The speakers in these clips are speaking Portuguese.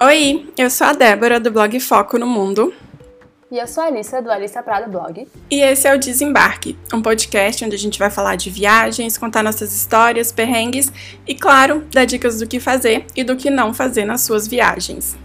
Oi, eu sou a Débora do blog Foco no Mundo. E eu sou a Alissa do Alissa Prada Blog. E esse é o Desembarque, um podcast onde a gente vai falar de viagens, contar nossas histórias, perrengues e, claro, dar dicas do que fazer e do que não fazer nas suas viagens.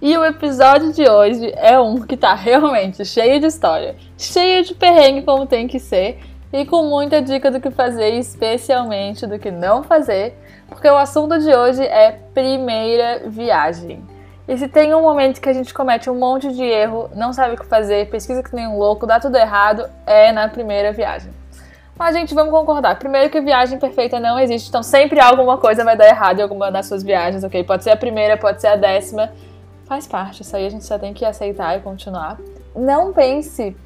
E o episódio de hoje é um que tá realmente cheio de história, cheio de perrengue como tem que ser e com muita dica do que fazer, especialmente do que não fazer, porque o assunto de hoje é primeira viagem. E se tem um momento que a gente comete um monte de erro, não sabe o que fazer, pesquisa que nem um louco, dá tudo errado, é na primeira viagem. Mas, gente, vamos concordar. Primeiro que viagem perfeita não existe, então sempre alguma coisa vai dar errado em alguma das suas viagens, ok? Pode ser a primeira, pode ser a décima. Faz parte, isso aí a gente só tem que aceitar e continuar. Não pense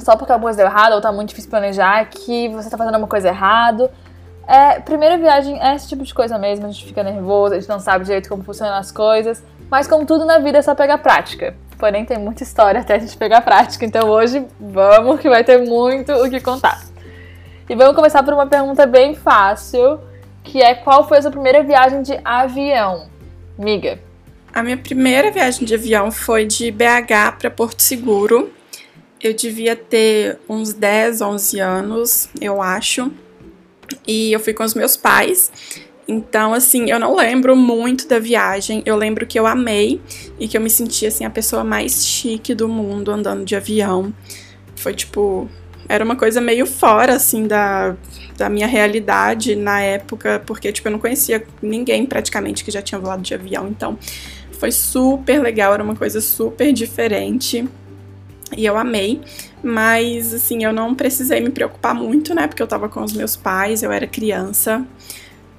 só porque alguma coisa deu errado ou tá muito difícil planejar que você tá fazendo alguma coisa errado. É, primeira viagem é esse tipo de coisa mesmo, a gente fica nervoso, a gente não sabe direito como funcionam as coisas. Mas como tudo na vida é só pegar prática. Porém, tem muita história até a gente pegar prática. Então hoje vamos que vai ter muito o que contar. E vamos começar por uma pergunta bem fácil, que é qual foi a sua primeira viagem de avião? Miga. A minha primeira viagem de avião foi de BH para Porto Seguro. Eu devia ter uns 10, 11 anos, eu acho. E eu fui com os meus pais. Então, assim, eu não lembro muito da viagem. Eu lembro que eu amei e que eu me senti, assim, a pessoa mais chique do mundo andando de avião. Foi tipo. Era uma coisa meio fora, assim, da, da minha realidade na época, porque, tipo, eu não conhecia ninguém praticamente que já tinha voado de avião. Então, foi super legal, era uma coisa super diferente. E eu amei. Mas, assim, eu não precisei me preocupar muito, né? Porque eu tava com os meus pais, eu era criança.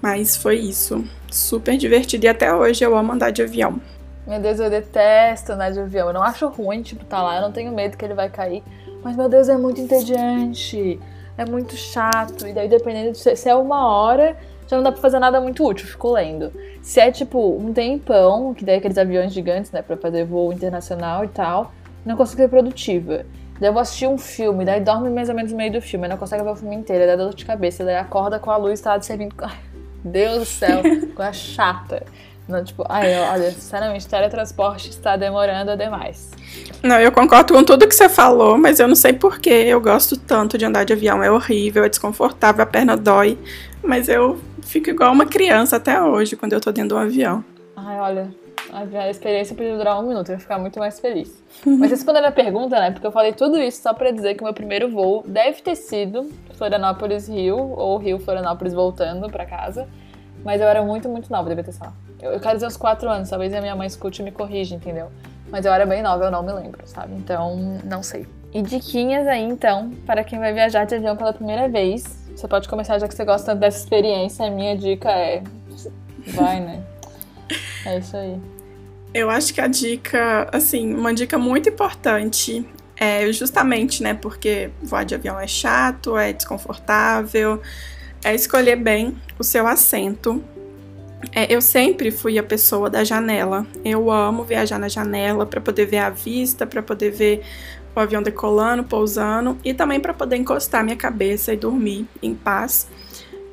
Mas foi isso. Super divertido. E até hoje eu amo andar de avião. Meu Deus, eu detesto andar de avião. Eu não acho ruim, tipo, tá lá. Eu não tenho medo que ele vai cair. Mas, meu Deus, é muito entediante. É muito chato. E daí, dependendo de se é uma hora, já não dá pra fazer nada muito útil. Fico lendo. Se é, tipo, um tempão, que daí aqueles aviões gigantes, né, pra fazer voo internacional e tal, não consigo ser produtiva. Daí eu vou assistir um filme, daí dorme mais ou menos no meio do filme, não consegue ver o filme inteiro, daí dá dor de cabeça, daí acorda com a luz, tá servindo. Deus do céu, coisa chata. Não, tipo, ai, olha, sinceramente, teletransporte está demorando demais. Não, eu concordo com tudo que você falou, mas eu não sei porquê. Eu gosto tanto de andar de avião. É horrível, é desconfortável, a perna dói. Mas eu fico igual uma criança até hoje quando eu tô dentro de um avião. Ai, olha, a experiência podia durar um minuto, eu ia ficar muito mais feliz. Mas respondendo a pergunta, né? Porque eu falei tudo isso só pra dizer que o meu primeiro voo deve ter sido Florianópolis-Rio, ou Rio-Florianópolis voltando pra casa. Mas eu era muito, muito nova, devia ter, sei lá. Eu, eu quero dizer uns 4 anos, talvez a minha mãe escute e me corrija, entendeu? Mas eu era bem nova, eu não me lembro, sabe? Então, não sei. E diquinhas aí, então, para quem vai viajar de avião pela primeira vez. Você pode começar, já que você gosta dessa experiência. A minha dica é. Vai, né? É isso aí. Eu acho que a dica, assim, uma dica muito importante é justamente, né, porque voar de avião é chato, é desconfortável, é escolher bem o seu assento. É, eu sempre fui a pessoa da janela. Eu amo viajar na janela para poder ver a vista, para poder ver o avião decolando, pousando e também para poder encostar minha cabeça e dormir em paz.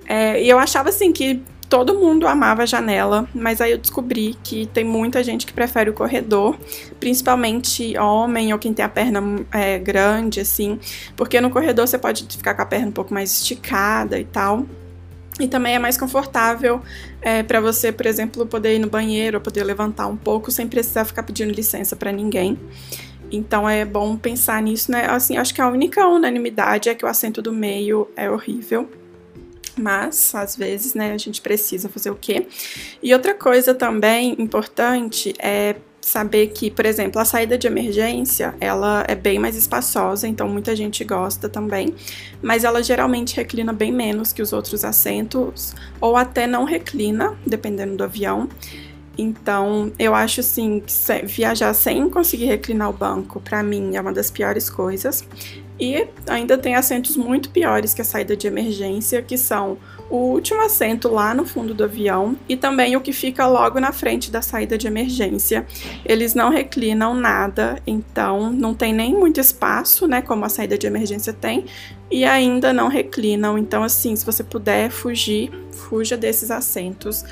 É, e eu achava assim que todo mundo amava a janela, mas aí eu descobri que tem muita gente que prefere o corredor, principalmente homem ou quem tem a perna é, grande, assim, porque no corredor você pode ficar com a perna um pouco mais esticada e tal. E também é mais confortável é, para você, por exemplo, poder ir no banheiro, ou poder levantar um pouco sem precisar ficar pedindo licença para ninguém. Então é bom pensar nisso, né? Assim, acho que a única unanimidade é que o assento do meio é horrível mas às vezes, né, a gente precisa fazer o quê? E outra coisa também importante é saber que, por exemplo, a saída de emergência, ela é bem mais espaçosa, então muita gente gosta também, mas ela geralmente reclina bem menos que os outros assentos, ou até não reclina, dependendo do avião. Então, eu acho assim que viajar sem conseguir reclinar o banco, para mim, é uma das piores coisas. E ainda tem assentos muito piores que a saída de emergência, que são o último assento lá no fundo do avião e também o que fica logo na frente da saída de emergência. Eles não reclinam nada, então não tem nem muito espaço, né, como a saída de emergência tem, e ainda não reclinam. Então assim, se você puder fugir, fuja desses assentos.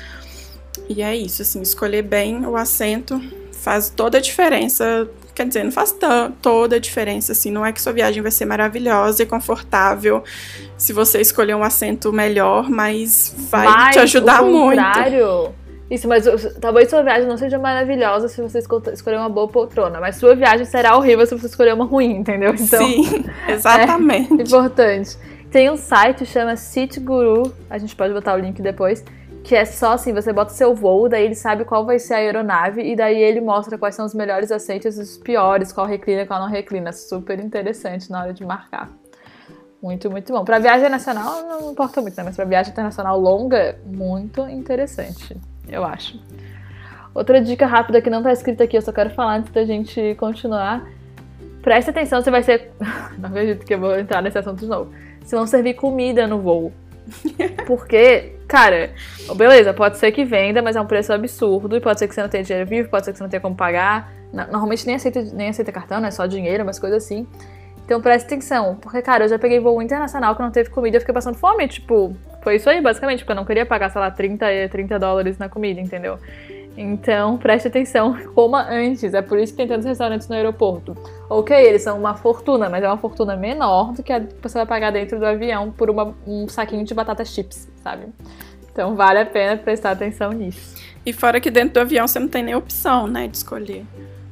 E é isso, assim, escolher bem o assento faz toda a diferença. Quer dizer, não faz toda a diferença, assim. Não é que sua viagem vai ser maravilhosa e confortável se você escolher um assento melhor, mas vai mas, te ajudar o muito. Isso, mas talvez sua viagem não seja maravilhosa se você escolher uma boa poltrona, mas sua viagem será horrível se você escolher uma ruim, entendeu? Então, Sim, exatamente. É importante. Tem um site chama City Guru, a gente pode botar o link depois, que é só assim, você bota seu voo, daí ele sabe qual vai ser a aeronave e daí ele mostra quais são os melhores assentos e os piores, qual reclina, qual não reclina. Super interessante na hora de marcar. Muito, muito bom. Para viagem nacional não importa muito, né? mas para viagem internacional longa, muito interessante, eu acho. Outra dica rápida que não tá escrita aqui, eu só quero falar antes da gente continuar. Preste atenção, você vai ser. não acredito que eu vou entrar nesse assunto de novo. Se vão servir comida no voo. Porque, cara, beleza, pode ser que venda, mas é um preço absurdo. E pode ser que você não tenha dinheiro vivo, pode ser que você não tenha como pagar. Normalmente nem aceita, nem aceita cartão, né? Só dinheiro, umas coisas assim. Então preste atenção. Porque, cara, eu já peguei voo internacional que não teve comida eu fiquei passando fome. Tipo, foi isso aí, basicamente. Porque eu não queria pagar, sei lá, 30, 30 dólares na comida, entendeu? Então, preste atenção, coma antes. É por isso que tem tantos restaurantes no aeroporto. Ok, eles são uma fortuna, mas é uma fortuna menor do que a que você vai pagar dentro do avião por uma, um saquinho de batata chips, sabe? Então, vale a pena prestar atenção nisso. E fora que dentro do avião você não tem nem opção, né, de escolher.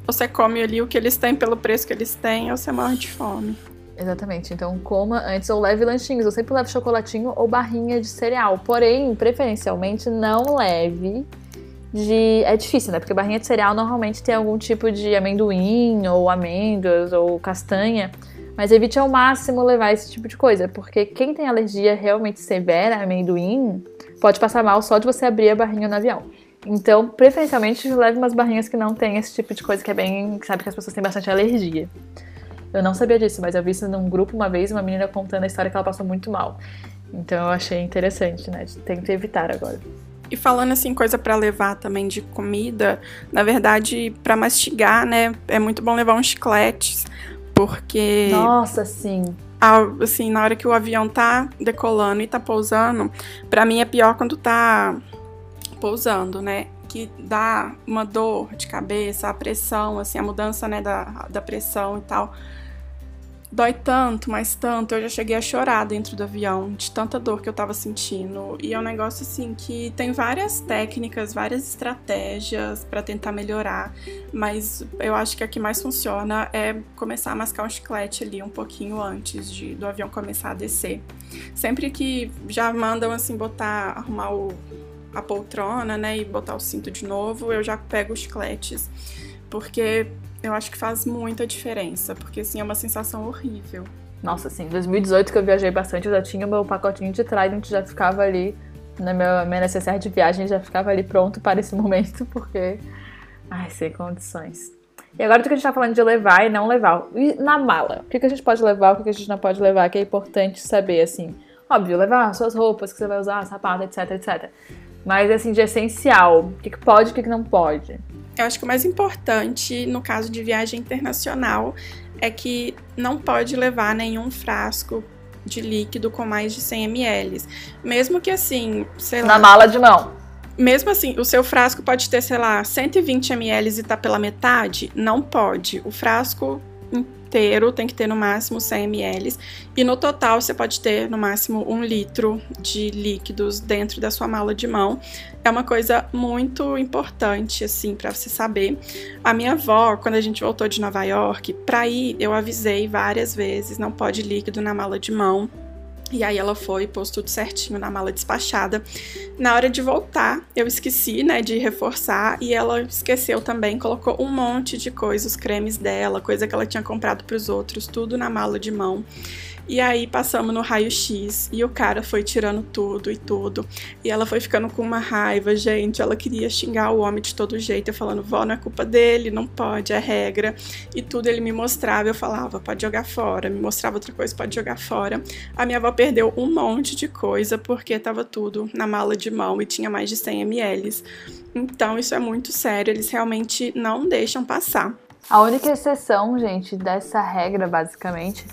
Você come ali o que eles têm pelo preço que eles têm ou você morre de fome. Exatamente. Então coma antes ou leve lanchinhos. Eu sempre levo chocolatinho ou barrinha de cereal. Porém, preferencialmente, não leve de. É difícil, né? Porque barrinha de cereal normalmente tem algum tipo de amendoim, ou amêndoas, ou castanha. Mas evite ao máximo levar esse tipo de coisa, porque quem tem alergia realmente severa a amendoim pode passar mal só de você abrir a barrinha no avião. Então, preferencialmente, leve umas barrinhas que não tem esse tipo de coisa que é bem. Sabe que as pessoas têm bastante alergia. Eu não sabia disso, mas eu vi isso num grupo uma vez, uma menina contando a história que ela passou muito mal. Então eu achei interessante, né? Que evitar agora. E falando assim, coisa para levar também de comida, na verdade, para mastigar, né, é muito bom levar uns chicletes, porque Nossa, sim. assim, na hora que o avião tá decolando e tá pousando, para mim é pior quando tá pousando, né? Que dá uma dor de cabeça, a pressão, assim, a mudança, né, da, da pressão e tal dói tanto, mas tanto. Eu já cheguei a chorar dentro do avião de tanta dor que eu tava sentindo. E é um negócio assim que tem várias técnicas, várias estratégias para tentar melhorar, mas eu acho que a que mais funciona é começar a mascar um chiclete ali um pouquinho antes de, do avião começar a descer. Sempre que já mandam assim botar, arrumar o, a poltrona, né, e botar o cinto de novo, eu já pego os chicletes. Porque eu acho que faz muita diferença, porque assim é uma sensação horrível. Nossa, assim, 2018 que eu viajei bastante, eu já tinha o meu pacotinho de Trident, já ficava ali na minha, minha necessidade de viagem, já ficava ali pronto para esse momento, porque. Ai, sem condições. E agora do que a gente tá falando de levar e não levar. E na mala? O que, a gente pode levar, o que, a gente não pode levar, que é importante saber, assim. Óbvio, levar suas roupas que você vai usar, sapato, etc, etc. Mas, assim, de essencial. O que, pode e o que não pode? Eu acho que o mais importante no caso de viagem internacional é que não pode levar nenhum frasco de líquido com mais de 100 ml. Mesmo que assim, sei lá. Na mala de mão. Mesmo assim, o seu frasco pode ter, sei lá, 120 ml e tá pela metade? Não pode. O frasco inteiro tem que ter no máximo 100 ml e no total você pode ter no máximo um litro de líquidos dentro da sua mala de mão. É uma coisa muito importante assim para você saber. A minha avó, quando a gente voltou de Nova York, para ir eu avisei várias vezes, não pode líquido na mala de mão. E aí ela foi, pôs tudo certinho na mala despachada. Na hora de voltar, eu esqueci, né, de reforçar e ela esqueceu também, colocou um monte de coisas, os cremes dela, coisa que ela tinha comprado para os outros, tudo na mala de mão. E aí passamos no raio-x e o cara foi tirando tudo e tudo. E ela foi ficando com uma raiva, gente. Ela queria xingar o homem de todo jeito, eu falando, vó, não é culpa dele, não pode, é regra. E tudo ele me mostrava, eu falava, pode jogar fora. Me mostrava outra coisa, pode jogar fora. A minha avó perdeu um monte de coisa porque tava tudo na mala de mão e tinha mais de 100 ml. Então isso é muito sério, eles realmente não deixam passar. A única exceção, gente, dessa regra, basicamente,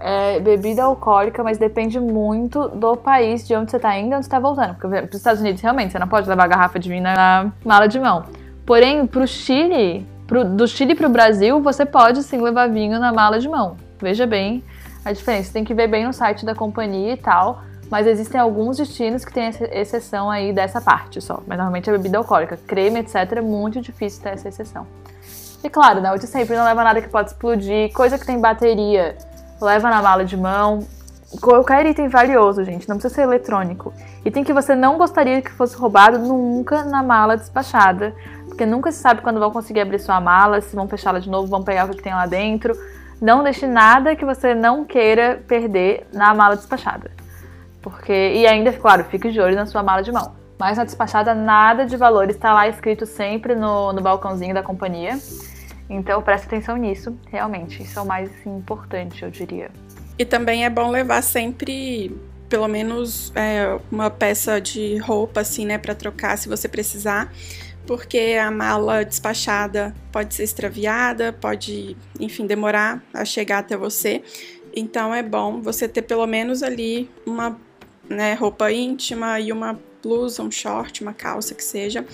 é bebida alcoólica, mas depende muito do país de onde você tá indo e onde você tá voltando. Porque, por exemplo, os Estados Unidos, realmente, você não pode levar garrafa de vinho na mala de mão. Porém, pro Chile, pro, do Chile pro Brasil, você pode sim levar vinho na mala de mão. Veja bem a diferença. Tem que ver bem no site da companhia e tal. Mas existem alguns destinos que têm exceção aí dessa parte só. Mas normalmente é bebida alcoólica. Creme, etc. É muito difícil ter essa exceção. E claro, né? De sempre não leva nada que pode explodir. Coisa que tem bateria leva na mala de mão. Qualquer item valioso, gente, não precisa ser eletrônico. Item que você não gostaria que fosse roubado nunca na mala despachada. Porque nunca se sabe quando vão conseguir abrir sua mala, se vão fechá-la de novo, vão pegar o que tem lá dentro. Não deixe nada que você não queira perder na mala despachada. Porque, e ainda, claro, fique de olho na sua mala de mão. Mas na despachada, nada de valor está lá escrito sempre no, no balcãozinho da companhia. Então preste atenção nisso, realmente. Isso é o mais assim, importante, eu diria. E também é bom levar sempre pelo menos é, uma peça de roupa, assim, né, para trocar se você precisar, porque a mala despachada pode ser extraviada, pode, enfim, demorar a chegar até você. Então é bom você ter pelo menos ali uma né, roupa íntima e uma blusa, um short, uma calça que seja,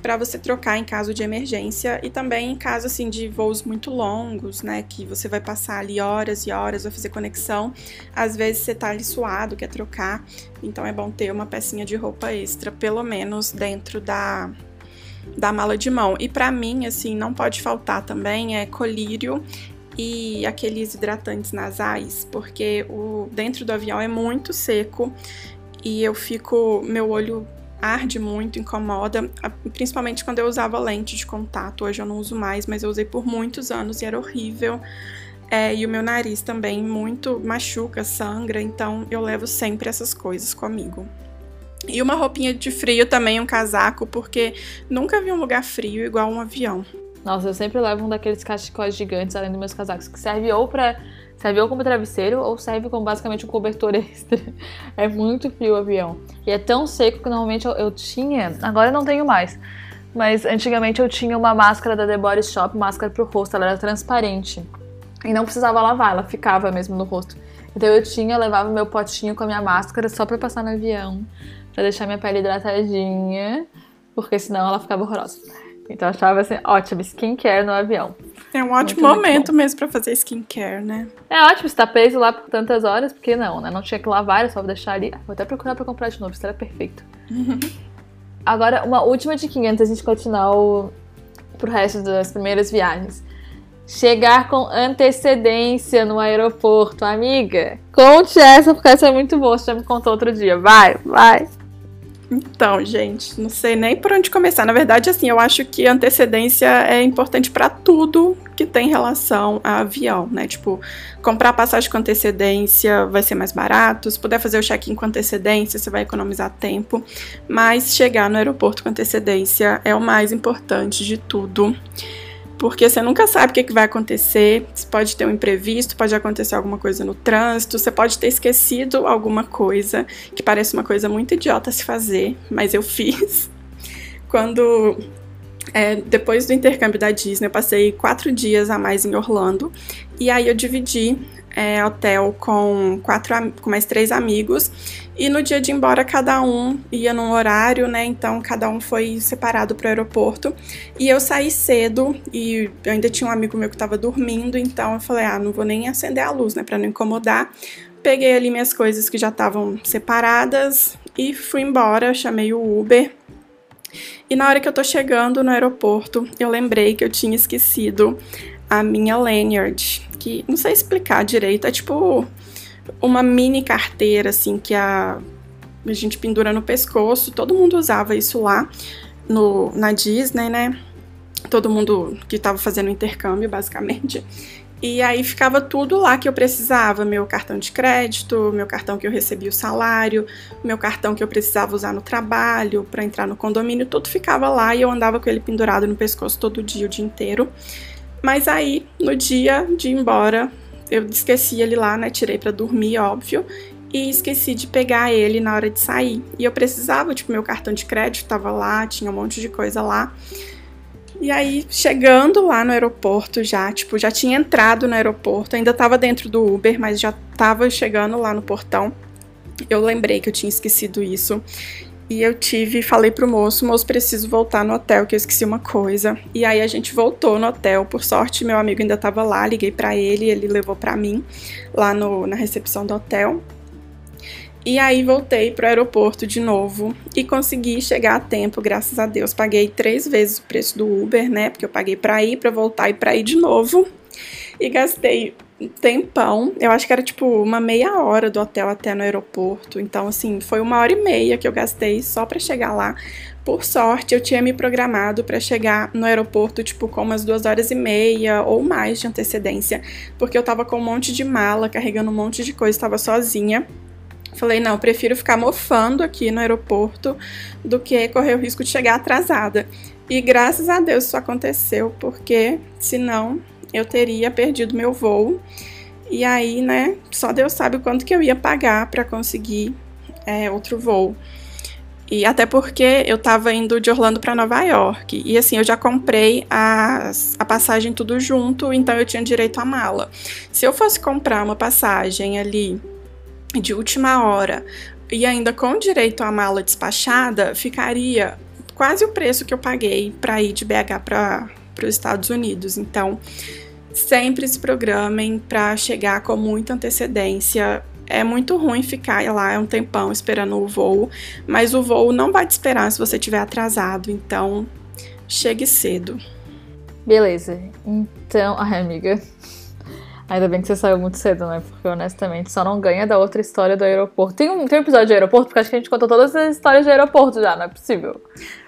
para você trocar em caso de emergência e também em caso assim de voos muito longos, né, que você vai passar ali horas e horas, vai fazer conexão, às vezes você tá ali suado, quer trocar, então é bom ter uma pecinha de roupa extra, pelo menos dentro da da mala de mão. E para mim, assim, não pode faltar também é colírio e aqueles hidratantes nasais, porque o dentro do avião é muito seco e eu fico. Meu olho arde muito, incomoda, principalmente quando eu usava lente de contato. Hoje eu não uso mais, mas eu usei por muitos anos e era horrível. É, e o meu nariz também muito machuca, sangra, então eu levo sempre essas coisas comigo. E uma roupinha de frio também, um casaco, porque nunca vi um lugar frio igual um avião. Nossa, eu sempre levo um daqueles cachecóis gigantes além dos meus casacos, que serve ou para Serve ou como travesseiro ou serve como basicamente um cobertor extra. é muito frio o avião. E é tão seco que normalmente eu, eu tinha, agora eu não tenho mais. Mas antigamente eu tinha uma máscara da The Body Shop, máscara pro rosto, ela era transparente. E não precisava lavar, ela ficava mesmo no rosto. Então eu tinha, eu levava meu potinho com a minha máscara só pra passar no avião, pra deixar minha pele hidratadinha, porque senão ela ficava horrorosa. Então eu achava assim, ótimo, skincare no avião. É um ótimo muito, momento muito mesmo para fazer skincare, né? É ótimo, você tá preso lá por tantas horas, porque não, né? Não tinha que lavar, era só deixar ali. Vou até procurar pra comprar de novo, isso era perfeito. Uhum. Agora, uma última diquinha antes da gente continuar o, pro resto das primeiras viagens. Chegar com antecedência no aeroporto, amiga. Conte essa, porque essa é muito boa. Você já me contou outro dia. Vai, vai. Então, gente, não sei nem por onde começar. Na verdade, assim, eu acho que antecedência é importante para tudo que tem relação a avião, né? Tipo, comprar passagem com antecedência vai ser mais barato. Se puder fazer o check-in com antecedência, você vai economizar tempo. Mas chegar no aeroporto com antecedência é o mais importante de tudo porque você nunca sabe o que, que vai acontecer. Você pode ter um imprevisto, pode acontecer alguma coisa no trânsito, você pode ter esquecido alguma coisa que parece uma coisa muito idiota se fazer, mas eu fiz. Quando é, depois do intercâmbio da Disney, eu passei quatro dias a mais em Orlando e aí eu dividi é, hotel com quatro com mais três amigos e no dia de ir embora cada um ia num horário, né? Então cada um foi separado para o aeroporto e eu saí cedo e ainda tinha um amigo meu que estava dormindo, então eu falei ah não vou nem acender a luz, né? Para não incomodar. Peguei ali minhas coisas que já estavam separadas e fui embora. Chamei o Uber e na hora que eu tô chegando no aeroporto, eu lembrei que eu tinha esquecido a minha lanyard, que não sei explicar direito, é tipo uma mini carteira assim que a, a gente pendura no pescoço, todo mundo usava isso lá no, na Disney, né? Todo mundo que estava fazendo intercâmbio, basicamente. E aí ficava tudo lá que eu precisava: meu cartão de crédito, meu cartão que eu recebi o salário, meu cartão que eu precisava usar no trabalho, para entrar no condomínio, tudo ficava lá e eu andava com ele pendurado no pescoço todo dia, o dia inteiro. Mas aí, no dia de ir embora, eu esqueci ele lá, né? Tirei para dormir, óbvio, e esqueci de pegar ele na hora de sair. E eu precisava, tipo, meu cartão de crédito tava lá, tinha um monte de coisa lá. E aí, chegando lá no aeroporto já, tipo, já tinha entrado no aeroporto, ainda tava dentro do Uber, mas já tava chegando lá no portão, eu lembrei que eu tinha esquecido isso. E eu tive, falei pro moço, moço, preciso voltar no hotel, que eu esqueci uma coisa. E aí a gente voltou no hotel. Por sorte, meu amigo ainda tava lá, liguei para ele, ele levou para mim lá no, na recepção do hotel. E aí voltei pro aeroporto de novo e consegui chegar a tempo, graças a Deus. Paguei três vezes o preço do Uber, né? Porque eu paguei para ir, para voltar e para ir de novo. E gastei tempão. Eu acho que era tipo uma meia hora do hotel até no aeroporto. Então, assim, foi uma hora e meia que eu gastei só para chegar lá. Por sorte, eu tinha me programado para chegar no aeroporto, tipo, com umas duas horas e meia ou mais de antecedência, porque eu tava com um monte de mala, carregando um monte de coisa, estava sozinha. Falei, não, prefiro ficar mofando aqui no aeroporto do que correr o risco de chegar atrasada. E graças a Deus isso aconteceu, porque senão eu teria perdido meu voo. E aí, né, só Deus sabe quanto que eu ia pagar para conseguir é, outro voo. E até porque eu tava indo de Orlando para Nova York. E assim, eu já comprei as, a passagem tudo junto, então eu tinha direito à mala. Se eu fosse comprar uma passagem ali de última hora e ainda com direito à mala despachada, ficaria quase o preço que eu paguei para ir de BH para os Estados Unidos. Então, sempre se programem para chegar com muita antecedência. É muito ruim ficar lá um tempão esperando o voo, mas o voo não vai te esperar se você estiver atrasado, então chegue cedo. Beleza. Então, ai amiga, Ainda bem que você saiu muito cedo, né? Porque honestamente só não ganha da outra história do aeroporto. Tem um, tem um episódio de aeroporto? Porque acho que a gente contou todas as histórias de aeroporto já, não é possível.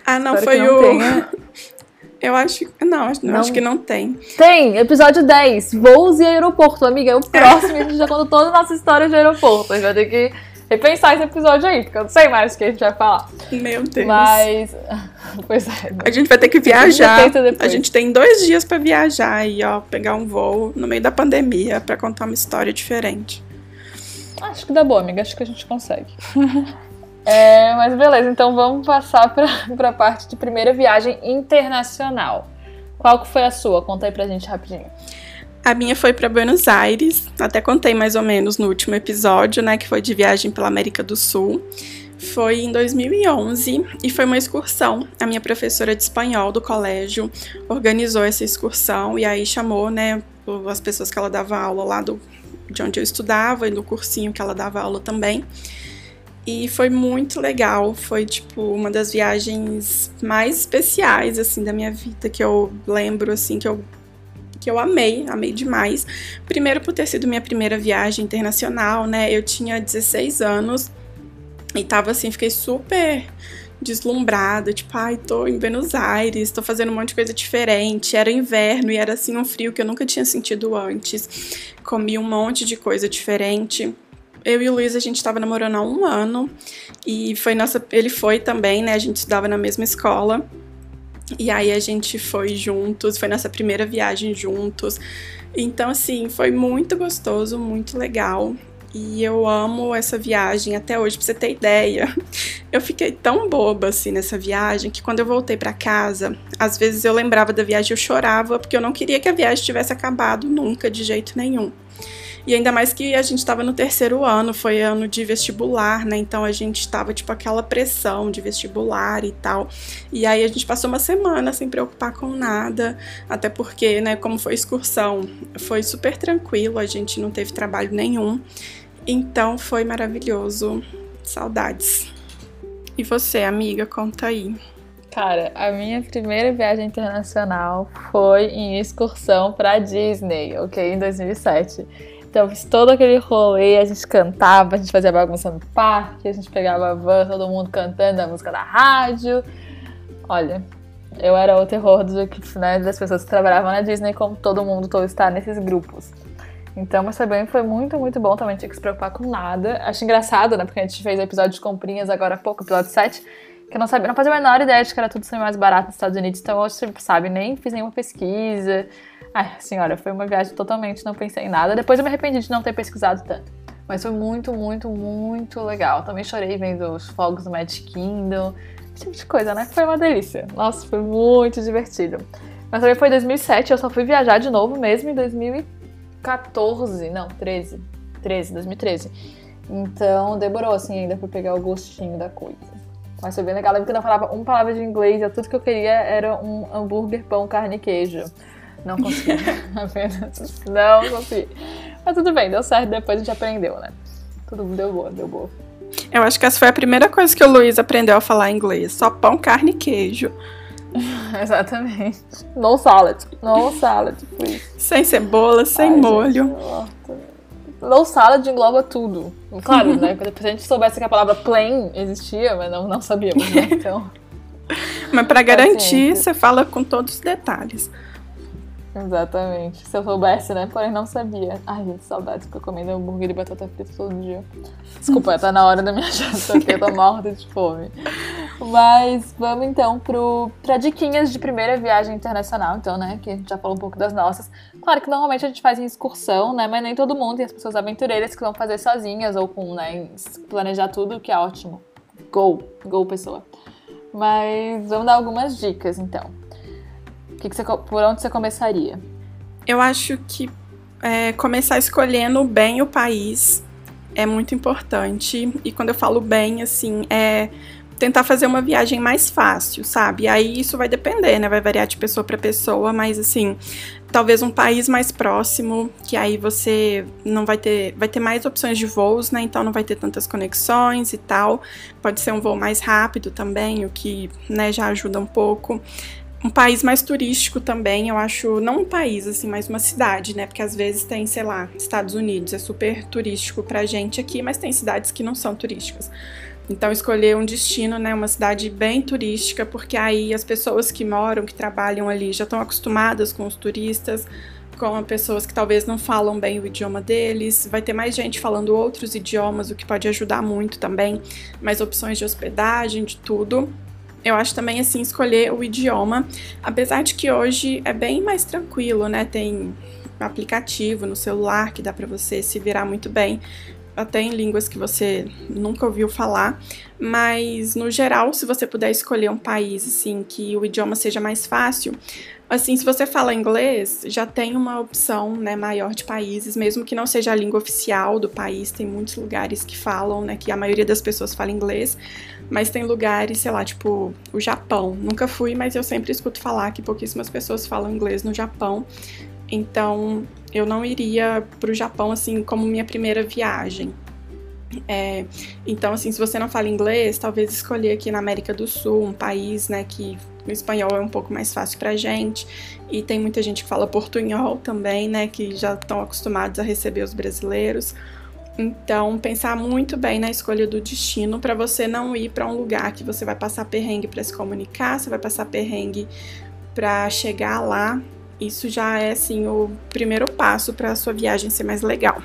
Ah, não, Espero foi não o. Tenha. Eu acho. Não, não, acho que não tem. Tem, episódio 10, voos e aeroporto, amiga. É o próximo, a gente já contou toda a nossa história de aeroporto. A gente vai ter que repensar esse episódio aí, porque eu não sei mais o que a gente vai falar. Meu Deus. Mas. Pois é. A gente vai ter que viajar. A gente tem dois dias para viajar e, ó, pegar um voo no meio da pandemia para contar uma história diferente. Acho que dá boa, amiga. Acho que a gente consegue. É, mas beleza, então vamos passar para a parte de primeira viagem internacional. Qual que foi a sua? Conta aí pra gente rapidinho. A minha foi para Buenos Aires, até contei mais ou menos no último episódio, né, que foi de viagem pela América do Sul. Foi em 2011 e foi uma excursão. A minha professora de espanhol do colégio organizou essa excursão e aí chamou, né, as pessoas que ela dava aula lá do, de onde eu estudava e no cursinho que ela dava aula também. E foi muito legal, foi tipo uma das viagens mais especiais assim da minha vida que eu lembro assim que eu que eu amei, amei demais. Primeiro por ter sido minha primeira viagem internacional, né? Eu tinha 16 anos e tava assim, fiquei super deslumbrada, tipo, ai, tô em Buenos Aires, tô fazendo um monte de coisa diferente. Era inverno e era assim um frio que eu nunca tinha sentido antes. Comi um monte de coisa diferente eu e o Luiz a gente estava namorando há um ano e foi nossa, ele foi também, né? A gente estudava na mesma escola. E aí a gente foi juntos, foi nossa primeira viagem juntos. Então assim, foi muito gostoso, muito legal. E eu amo essa viagem até hoje, pra você ter ideia. Eu fiquei tão boba assim nessa viagem que quando eu voltei para casa, às vezes eu lembrava da viagem e eu chorava porque eu não queria que a viagem tivesse acabado nunca, de jeito nenhum. E ainda mais que a gente estava no terceiro ano, foi ano de vestibular, né? Então a gente estava tipo aquela pressão de vestibular e tal. E aí a gente passou uma semana sem preocupar com nada, até porque, né, como foi excursão, foi super tranquilo, a gente não teve trabalho nenhum. Então foi maravilhoso. Saudades. E você, amiga, conta aí. Cara, a minha primeira viagem internacional foi em excursão para Disney, ok? Em 2007. Então fiz todo aquele rolê, a gente cantava, a gente fazia bagunça no parque, a gente pegava a van, todo mundo cantando a música da rádio. Olha, eu era o terror do, né, das pessoas que trabalhavam na Disney, como todo mundo todo está nesses grupos. Então, mas também foi muito, muito bom. Também tinha que se preocupar com nada. Acho engraçado, né? Porque a gente fez episódio de comprinhas agora há pouco, episódio 7, que eu não sabia, não fazia a menor ideia de que era tudo sempre mais barato nos Estados Unidos. Então, eu sempre, sabe, nem fiz nenhuma pesquisa. Ai, senhora, foi uma viagem totalmente, não pensei em nada. Depois eu me arrependi de não ter pesquisado tanto. Mas foi muito, muito, muito legal. Também chorei vendo os fogos do Magic Kingdom. Esse tipo de coisa, né? Foi uma delícia. Nossa, foi muito divertido. Mas também foi 2007, eu só fui viajar de novo mesmo em 2014. Não, 13. 13, 2013. Então demorou assim ainda pra pegar o gostinho da coisa. Mas foi bem legal. Lembro que eu falava uma palavra de inglês tudo que eu queria era um hambúrguer, pão, carne e queijo. Não consegui. Apenas não consegui. Mas tudo bem, deu certo, depois a gente aprendeu, né? Tudo deu boa, deu boa. Eu acho que essa foi a primeira coisa que o Luiz aprendeu a falar inglês. Só pão, carne e queijo. Exatamente. No salad. No salad, please. Sem cebola, sem Ai, molho. Gente, no salad engloba tudo. Claro, né? Se a gente soubesse que a palavra plain existia, mas não, não sabíamos, né? Então. mas para garantir, você fala com todos os detalhes. Exatamente. Se eu soubesse, né? Porém, não sabia. Ai, gente, saudades que eu comendo hambúrguer e batata frita todo dia. Desculpa, tá na hora da minha janta, porque eu tô morta de fome. Mas vamos então pro, pra diquinhas de primeira viagem internacional, então, né? Que a gente já falou um pouco das nossas. Claro que normalmente a gente faz em excursão, né? Mas nem todo mundo tem as pessoas aventureiras que vão fazer sozinhas ou com, né? Planejar tudo, que é ótimo. Go! Go, pessoa. Mas vamos dar algumas dicas, então. Que que você, por onde você começaria? Eu acho que é, começar escolhendo bem o país é muito importante. E quando eu falo bem, assim, é tentar fazer uma viagem mais fácil, sabe? Aí isso vai depender, né? Vai variar de pessoa para pessoa, mas assim, talvez um país mais próximo, que aí você não vai ter, vai ter mais opções de voos, né? Então não vai ter tantas conexões e tal. Pode ser um voo mais rápido também, o que, né, já ajuda um pouco um país mais turístico também, eu acho, não um país assim, mas uma cidade, né? Porque às vezes tem, sei lá, Estados Unidos é super turístico pra gente aqui, mas tem cidades que não são turísticas. Então escolher um destino, né, uma cidade bem turística, porque aí as pessoas que moram, que trabalham ali, já estão acostumadas com os turistas, com pessoas que talvez não falam bem o idioma deles, vai ter mais gente falando outros idiomas, o que pode ajudar muito também, mais opções de hospedagem, de tudo. Eu acho também assim escolher o idioma, apesar de que hoje é bem mais tranquilo, né? Tem aplicativo no celular que dá para você se virar muito bem, até em línguas que você nunca ouviu falar, mas no geral, se você puder escolher um país assim que o idioma seja mais fácil, Assim, se você fala inglês, já tem uma opção né, maior de países, mesmo que não seja a língua oficial do país, tem muitos lugares que falam, né, que a maioria das pessoas fala inglês, mas tem lugares, sei lá, tipo o Japão. Nunca fui, mas eu sempre escuto falar que pouquíssimas pessoas falam inglês no Japão. Então, eu não iria para o Japão assim como minha primeira viagem. É, então, assim, se você não fala inglês, talvez escolher aqui na América do Sul, um país, né, que o espanhol é um pouco mais fácil pra gente. E tem muita gente que fala portunhol também, né, que já estão acostumados a receber os brasileiros. Então, pensar muito bem na escolha do destino para você não ir para um lugar que você vai passar perrengue para se comunicar, você vai passar perrengue para chegar lá. Isso já é assim o primeiro passo para a sua viagem ser mais legal.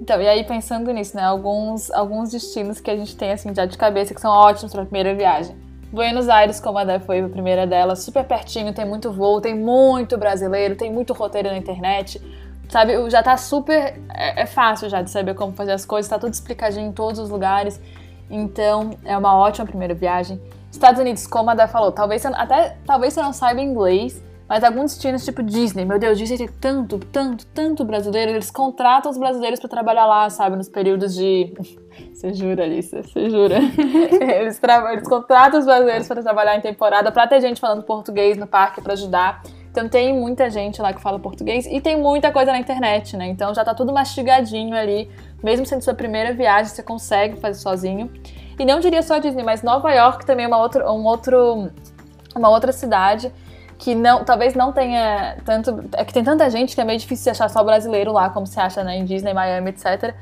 Então, e aí pensando nisso, né, alguns alguns destinos que a gente tem assim já de cabeça que são ótimos para a primeira viagem. Buenos Aires, como a Dé foi a primeira dela, super pertinho, tem muito voo, tem muito brasileiro, tem muito roteiro na internet. Sabe, já tá super. É, é, fácil já de saber como fazer as coisas, tá tudo explicadinho em todos os lugares. Então, é uma ótima primeira viagem. Estados Unidos, como a Dé falou, talvez você, até talvez você não saiba inglês, mas alguns destinos tipo Disney, meu Deus, Disney tem tanto, tanto, tanto brasileiro, eles contratam os brasileiros para trabalhar lá, sabe, nos períodos de. Você jura, Alice? Você jura? eles, tra... eles contratam os brasileiros para trabalhar em temporada, para ter gente falando português no parque para ajudar. Então tem muita gente lá que fala português e tem muita coisa na internet, né? Então já tá tudo mastigadinho ali. Mesmo sendo sua primeira viagem, você consegue fazer sozinho. E não diria só Disney, mas Nova York também é uma, outra, um outro, uma outra cidade que não, talvez não tenha tanto. É que tem tanta gente que é meio difícil achar só brasileiro lá, como se acha né, em Disney, Miami, etc.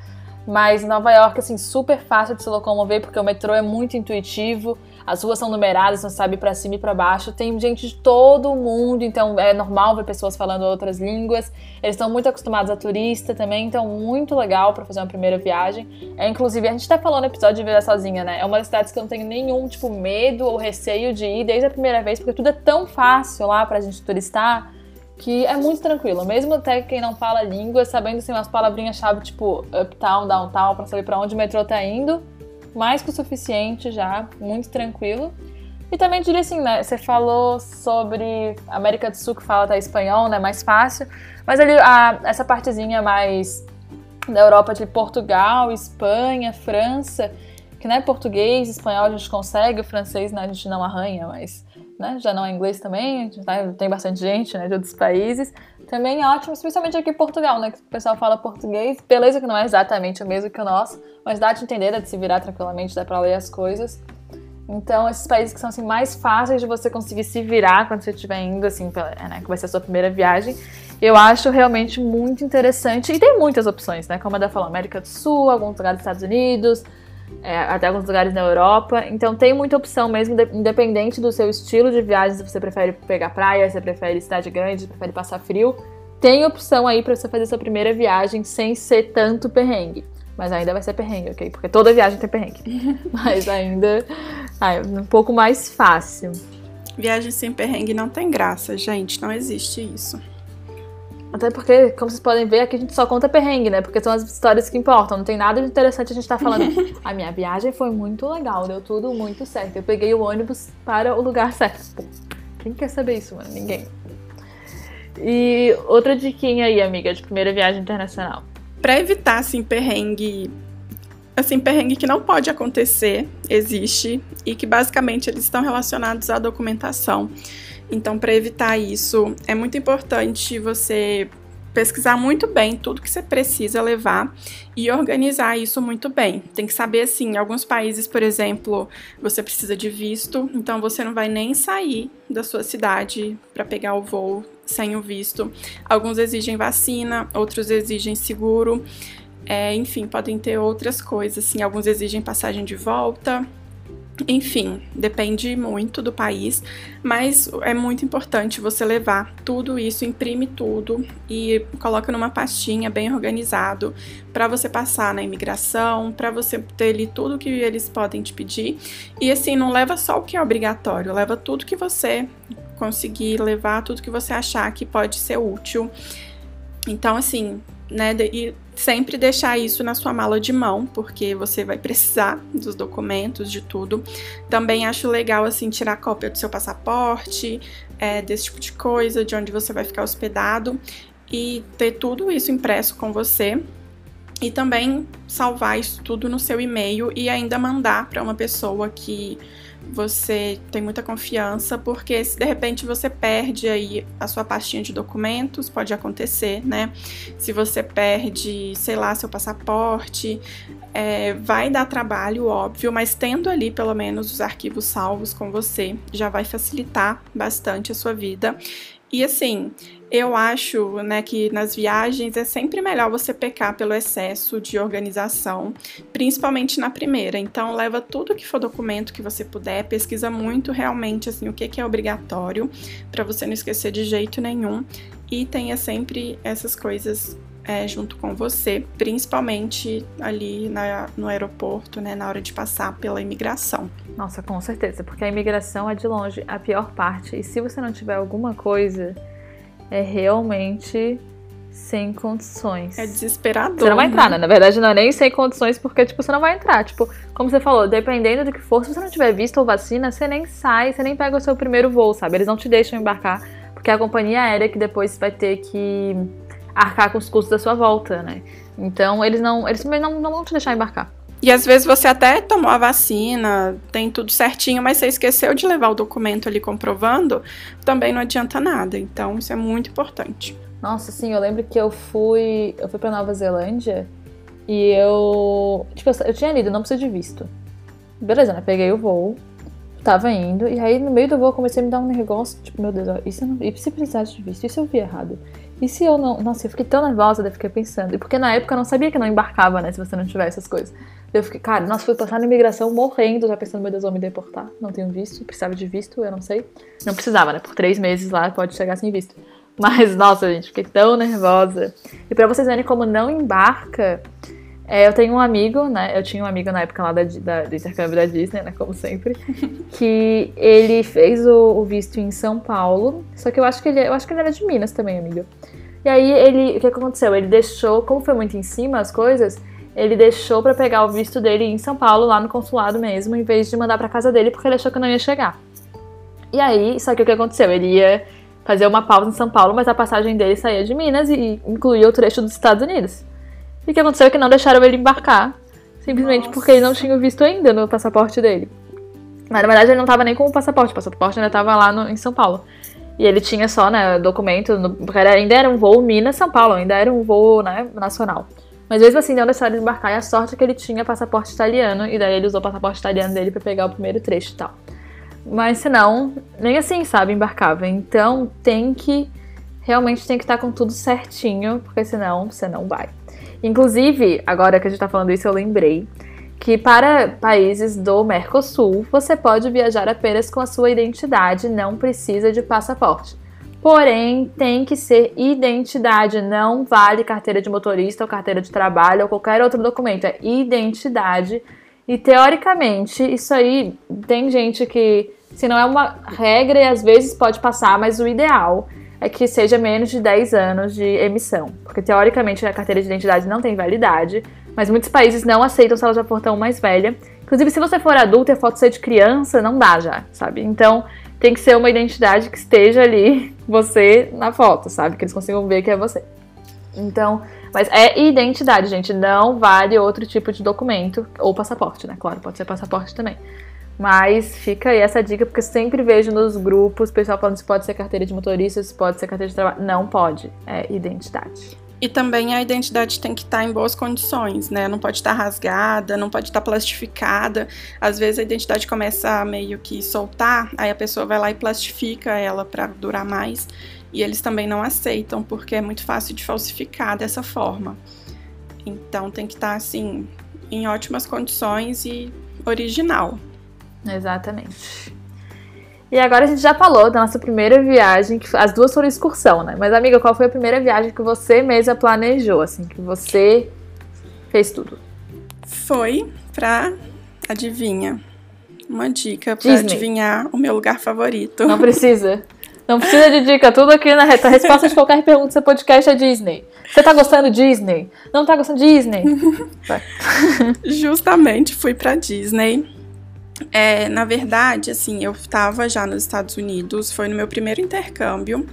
Mas Nova York, assim, super fácil de se locomover, porque o metrô é muito intuitivo, as ruas são numeradas, você sabe para cima e para baixo. Tem gente de todo mundo, então é normal ver pessoas falando outras línguas. Eles estão muito acostumados a turista também, então muito legal para fazer uma primeira viagem. É, inclusive, a gente até falou no episódio de viajar sozinha, né? É uma das cidades que eu não tenho nenhum, tipo, medo ou receio de ir desde a primeira vez, porque tudo é tão fácil lá pra gente turistar que é muito tranquilo. Mesmo até quem não fala língua, sabendo assim umas palavrinhas-chave tipo uptown, downtown, para saber para onde o metrô tá indo, mais que o suficiente já, muito tranquilo. E também diria assim, né? Você falou sobre América do Sul que fala até espanhol, né? Mais fácil. Mas ali a, essa partezinha mais da Europa de Portugal, Espanha, França, que não é português, espanhol a gente consegue, o francês né, a gente não arranha, mas né, já não é inglês também, tá, tem bastante gente né, de outros países. Também é ótimo, especialmente aqui em Portugal, né, que o pessoal fala português, beleza que não é exatamente o mesmo que o nosso, mas dá de entender, dá de se virar tranquilamente, dá pra ler as coisas. Então, esses países que são assim, mais fáceis de você conseguir se virar quando você estiver indo, assim, pra, né, que vai ser a sua primeira viagem, eu acho realmente muito interessante. E tem muitas opções, né? Como a da falou, América do Sul, alguns lugares dos Estados Unidos, é, até alguns lugares na Europa. Então tem muita opção mesmo, independente do seu estilo de viagem, se você prefere pegar praia, se você prefere cidade grande, se você prefere passar frio. Tem opção aí para você fazer sua primeira viagem sem ser tanto perrengue. Mas ainda vai ser perrengue, ok? Porque toda viagem tem perrengue. Mas ainda é um pouco mais fácil. Viagem sem perrengue não tem graça, gente. Não existe isso. Até porque, como vocês podem ver, aqui a gente só conta perrengue, né? Porque são as histórias que importam. Não tem nada de interessante a gente estar tá falando. a minha viagem foi muito legal, deu tudo muito certo. Eu peguei o ônibus para o lugar certo. Pô, quem quer saber isso, mano? Ninguém. E outra diquinha aí, amiga, de primeira viagem internacional para evitar assim perrengue assim perrengue que não pode acontecer existe e que basicamente eles estão relacionados à documentação. Então, para evitar isso, é muito importante você pesquisar muito bem tudo que você precisa levar e organizar isso muito bem. Tem que saber assim, em alguns países, por exemplo, você precisa de visto, então você não vai nem sair da sua cidade para pegar o voo sem o visto. Alguns exigem vacina, outros exigem seguro. É, enfim, podem ter outras coisas, assim, alguns exigem passagem de volta, enfim, depende muito do país, mas é muito importante você levar tudo isso, imprime tudo e coloca numa pastinha bem organizado para você passar na imigração, para você ter ali tudo que eles podem te pedir. E assim, não leva só o que é obrigatório, leva tudo que você conseguir levar, tudo que você achar que pode ser útil. Então, assim, né? E sempre deixar isso na sua mala de mão, porque você vai precisar dos documentos, de tudo. Também acho legal, assim, tirar cópia do seu passaporte, é, desse tipo de coisa, de onde você vai ficar hospedado e ter tudo isso impresso com você. E também salvar isso tudo no seu e-mail e ainda mandar para uma pessoa que você tem muita confiança, porque se de repente você perde aí a sua pastinha de documentos, pode acontecer, né? Se você perde, sei lá, seu passaporte, é, vai dar trabalho, óbvio, mas tendo ali pelo menos os arquivos salvos com você, já vai facilitar bastante a sua vida. E assim, eu acho né, que nas viagens é sempre melhor você pecar pelo excesso de organização, principalmente na primeira. Então, leva tudo que for documento que você puder, pesquisa muito realmente assim o que, que é obrigatório, para você não esquecer de jeito nenhum. E tenha sempre essas coisas é, junto com você, principalmente ali na, no aeroporto, né, na hora de passar pela imigração. Nossa, com certeza, porque a imigração é de longe a pior parte. E se você não tiver alguma coisa, é realmente sem condições. É desesperador. Você não vai entrar, né? Na verdade, não é nem sem condições, porque, tipo, você não vai entrar. Tipo, como você falou, dependendo do que for, se você não tiver visto ou vacina, você nem sai, você nem pega o seu primeiro voo, sabe? Eles não te deixam embarcar, porque é a companhia aérea que depois vai ter que arcar com os custos da sua volta, né? Então, eles não, eles não, não vão te deixar embarcar. E às vezes você até tomou a vacina, tem tudo certinho, mas você esqueceu de levar o documento ali comprovando, também não adianta nada. Então, isso é muito importante. Nossa, sim, eu lembro que eu fui, eu fui para Nova Zelândia e eu, tipo, eu tinha lido, não precisa de visto. Beleza, né? Peguei o voo, tava indo, e aí no meio do voo comecei a me dar um negócio, tipo, meu Deus, e se, não, e se precisasse de visto? Se eu vi errado? E se eu não. Nossa, eu fiquei tão nervosa, eu fiquei pensando. E porque na época eu não sabia que não embarcava, né? Se você não tivesse essas coisas. Eu fiquei, cara, nossa, fui passar na imigração morrendo, já pensando, meu Deus, vão me deportar. Não tenho visto, precisava de visto, eu não sei. Não precisava, né? Por três meses lá pode chegar sem visto. Mas, nossa, gente, fiquei tão nervosa. E pra vocês verem como não embarca, é, eu tenho um amigo, né? Eu tinha um amigo na época lá da, da, do intercâmbio da Disney, né? Como sempre. que ele fez o, o, visto em São Paulo. Só que eu acho que ele, eu acho que ele era de Minas também, amigo. E aí ele. O que aconteceu? Ele deixou, como foi muito em cima as coisas, ele deixou para pegar o visto dele em São Paulo, lá no consulado mesmo, em vez de mandar para casa dele, porque ele achou que não ia chegar. E aí, só que o que aconteceu? Ele ia fazer uma pausa em São Paulo, mas a passagem dele saía de Minas e incluía o trecho dos Estados Unidos. E o que aconteceu é que não deixaram ele embarcar. Simplesmente Nossa. porque ele não tinha visto ainda no passaporte dele. Mas na verdade ele não tava nem com o passaporte, o passaporte ainda tava lá no, em São Paulo. E ele tinha só, né, documento, no, porque ainda era um voo Minas-São Paulo, ainda era um voo, né, nacional. Mas mesmo assim, não deixaram ele embarcar, e a sorte é que ele tinha passaporte italiano, e daí ele usou o passaporte italiano dele para pegar o primeiro trecho e tal. Mas senão, nem assim, sabe, embarcava. Então tem que, realmente tem que estar com tudo certinho, porque senão você não vai. Inclusive, agora que a gente tá falando isso, eu lembrei que para países do Mercosul você pode viajar apenas com a sua identidade, não precisa de passaporte. Porém, tem que ser identidade, não vale carteira de motorista ou carteira de trabalho ou qualquer outro documento, é identidade. E teoricamente, isso aí tem gente que, se não é uma regra e às vezes pode passar, mas o ideal é que seja menos de 10 anos de emissão, porque teoricamente a carteira de identidade não tem validade. Mas muitos países não aceitam se ela já for tão mais velha. Inclusive, se você for adulto e a foto ser de criança, não dá já, sabe? Então, tem que ser uma identidade que esteja ali, você na foto, sabe? Que eles consigam ver que é você. Então, mas é identidade, gente. Não vale outro tipo de documento. Ou passaporte, né? Claro, pode ser passaporte também. Mas fica aí essa dica, porque sempre vejo nos grupos pessoal falando se pode ser carteira de motorista, se pode ser carteira de trabalho. Não pode. É identidade. E também a identidade tem que estar em boas condições, né? Não pode estar rasgada, não pode estar plastificada. Às vezes a identidade começa a meio que soltar, aí a pessoa vai lá e plastifica ela para durar mais. E eles também não aceitam, porque é muito fácil de falsificar dessa forma. Então tem que estar assim em ótimas condições e original. Exatamente. E agora a gente já falou da nossa primeira viagem, que as duas foram excursão, né? Mas amiga, qual foi a primeira viagem que você mesma planejou, assim, que você fez tudo? Foi pra adivinha. Uma dica pra Disney. adivinhar o meu lugar favorito. Não precisa. Não precisa de dica, tudo aqui na reta. A resposta de qualquer pergunta do seu podcast é Disney. Você tá gostando de Disney? Não tá gostando de Disney? Justamente fui pra Disney é, na verdade, assim, eu estava já nos Estados Unidos, foi no meu primeiro intercâmbio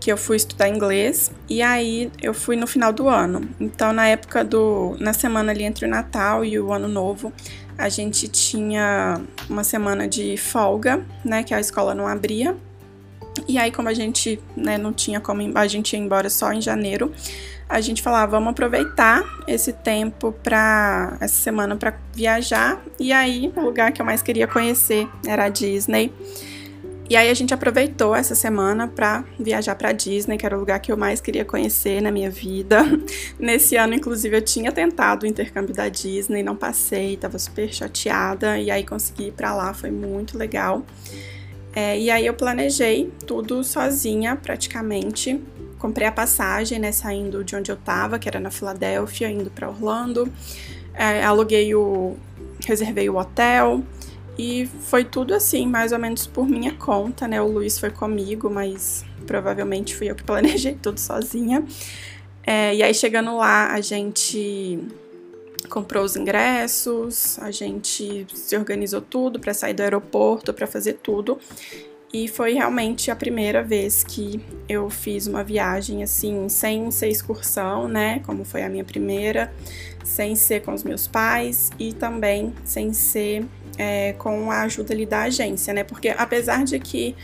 que eu fui estudar inglês e aí eu fui no final do ano. Então, na época do na semana ali entre o Natal e o Ano Novo, a gente tinha uma semana de folga, né, que a escola não abria. E aí, como a gente né, não tinha como a gente ia embora só em janeiro, a gente falava, vamos aproveitar esse tempo para essa semana para viajar. E aí, o lugar que eu mais queria conhecer era a Disney. E aí a gente aproveitou essa semana para viajar para Disney, que era o lugar que eu mais queria conhecer na minha vida. Nesse ano, inclusive, eu tinha tentado o intercâmbio da Disney, não passei, estava super chateada e aí consegui ir para lá, foi muito legal. É, e aí eu planejei tudo sozinha, praticamente comprei a passagem, né, saindo de onde eu tava, que era na Filadélfia, indo para Orlando. É, aluguei o. reservei o hotel. E foi tudo assim, mais ou menos por minha conta, né? O Luiz foi comigo, mas provavelmente fui eu que planejei tudo sozinha. É, e aí, chegando lá, a gente comprou os ingressos, a gente se organizou tudo para sair do aeroporto, para fazer tudo. E foi realmente a primeira vez que eu fiz uma viagem assim, sem ser excursão, né? Como foi a minha primeira, sem ser com os meus pais e também sem ser é, com a ajuda ali da agência, né? Porque apesar de que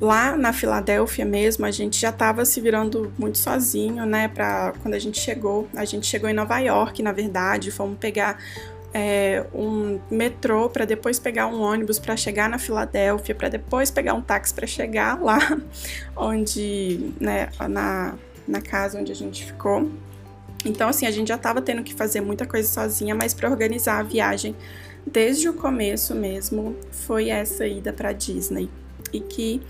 lá na Filadélfia mesmo a gente já estava se virando muito sozinho, né? Para quando a gente chegou, a gente chegou em Nova York, na verdade, fomos pegar é, um metrô para depois pegar um ônibus para chegar na Filadélfia, para depois pegar um táxi para chegar lá onde, né, na, na casa onde a gente ficou. Então, assim, a gente já estava tendo que fazer muita coisa sozinha, mas para organizar a viagem desde o começo mesmo foi essa ida para Disney e que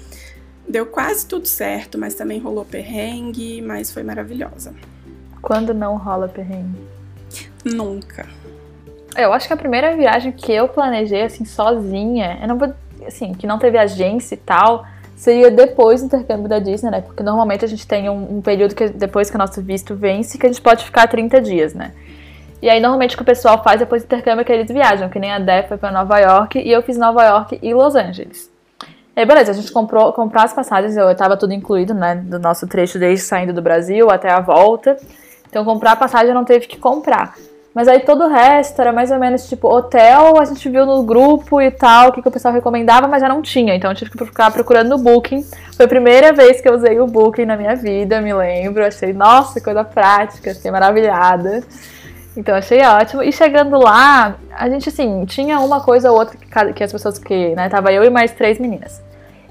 deu quase tudo certo, mas também rolou perrengue, mas foi maravilhosa. Quando não rola perrengue? Nunca. Eu acho que a primeira viagem que eu planejei, assim, sozinha, eu não vou, assim, que não teve agência e tal, seria depois do intercâmbio da Disney, né? Porque normalmente a gente tem um, um período que depois que o nosso visto vence, que a gente pode ficar 30 dias, né? E aí, normalmente, o que o pessoal faz depois do intercâmbio é que eles viajam, que nem a Dé foi pra Nova York e eu fiz Nova York e Los Angeles. E aí, beleza, a gente comprou, comprou as passagens, eu tava tudo incluído, né? Do nosso trecho desde saindo do Brasil até a volta. Então comprar a passagem não teve que comprar. Mas aí todo o resto era mais ou menos tipo hotel, a gente viu no grupo e tal, o que, que o pessoal recomendava, mas já não tinha. Então eu tive que ficar procurando no Booking. Foi a primeira vez que eu usei o Booking na minha vida, me lembro. Achei, nossa, coisa prática, fiquei maravilhada. Então achei ótimo. E chegando lá, a gente assim, tinha uma coisa ou outra que, que as pessoas que, né, tava eu e mais três meninas.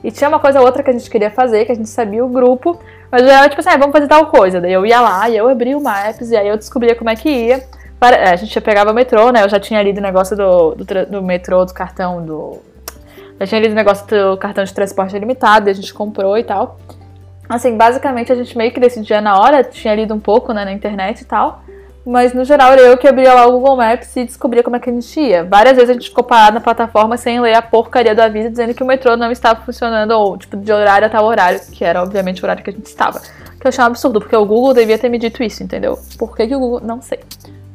E tinha uma coisa ou outra que a gente queria fazer, que a gente sabia o grupo, mas era tipo assim, ah, vamos fazer tal coisa. Daí eu ia lá e eu abria o Maps e aí eu descobria como é que ia. É, a gente pegava o metrô, né? Eu já tinha lido o negócio do, do, do metrô, do cartão, do. Já tinha lido o negócio do cartão de transporte limitado, a gente comprou e tal. Assim, basicamente a gente meio que decidia na hora, tinha lido um pouco né, na internet e tal. Mas no geral era eu que abria lá o Google Maps e descobria como é que a gente ia. Várias vezes a gente ficou parado na plataforma sem ler a porcaria do aviso dizendo que o metrô não estava funcionando, ou tipo, de horário a tal horário, que era obviamente o horário que a gente estava. Que eu achei um absurdo, porque o Google devia ter me dito isso, entendeu? Por que, que o Google. Não sei.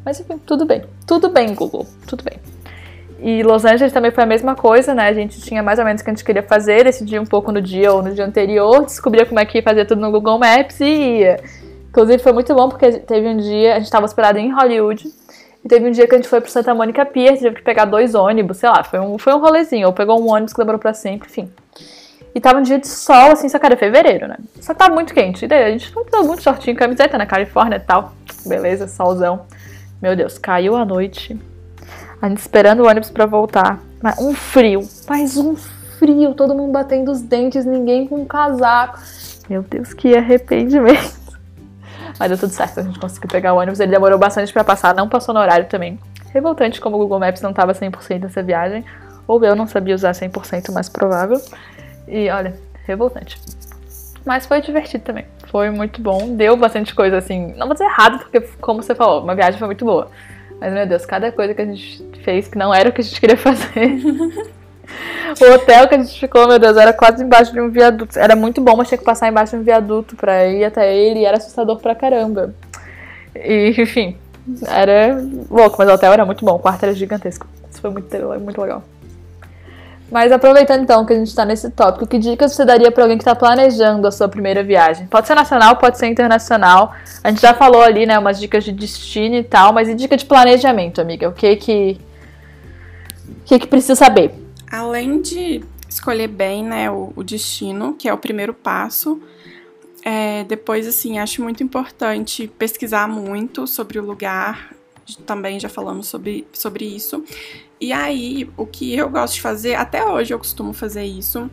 Mas enfim, tudo bem. Tudo bem, Google. Tudo bem. E Los Angeles também foi a mesma coisa, né? A gente tinha mais ou menos o que a gente queria fazer, decidia um pouco no dia ou no dia anterior, descobria como é que ia fazer tudo no Google Maps e ia. Inclusive foi muito bom porque teve um dia, a gente estava hospedado em Hollywood, e teve um dia que a gente foi pro Santa Mônica Pier, teve que pegar dois ônibus, sei lá, foi um, foi um rolezinho, ou pegou um ônibus que demorou pra sempre, enfim. E tava um dia de sol, assim, só que era fevereiro, né? Só tava muito quente. E daí a gente foi muito shortinho, camiseta na Califórnia e tal. Beleza, solzão. Meu Deus, caiu a noite. A gente esperando o ônibus para voltar. Mas um frio, mas um frio, todo mundo batendo os dentes, ninguém com um casaco. Meu Deus, que arrependimento. Mas deu tudo certo, a gente conseguiu pegar o ônibus. Ele demorou bastante para passar, não passou no horário também. Revoltante como o Google Maps não tava 100% nessa viagem. Ou eu não sabia usar 100% mais provável. E olha, revoltante. Mas foi divertido também. Foi muito bom. Deu bastante coisa assim. Não vou dizer errado, porque, como você falou, uma viagem foi muito boa. Mas, meu Deus, cada coisa que a gente fez que não era o que a gente queria fazer. o hotel que a gente ficou, meu Deus, era quase embaixo de um viaduto. Era muito bom, mas tinha que passar embaixo de um viaduto pra ir até ele e era assustador pra caramba. E, enfim, era louco, mas o hotel era muito bom. O quarto era gigantesco. Isso foi muito, muito legal. Mas aproveitando então que a gente está nesse tópico, que dicas você daria para alguém que está planejando a sua primeira viagem? Pode ser nacional, pode ser internacional. A gente já falou ali, né, umas dicas de destino e tal, mas e dica de planejamento, amiga? O que que o que que precisa saber? Além de escolher bem, né, o, o destino, que é o primeiro passo, é, depois, assim, acho muito importante pesquisar muito sobre o lugar. Também já falamos sobre, sobre isso. E aí, o que eu gosto de fazer, até hoje eu costumo fazer isso,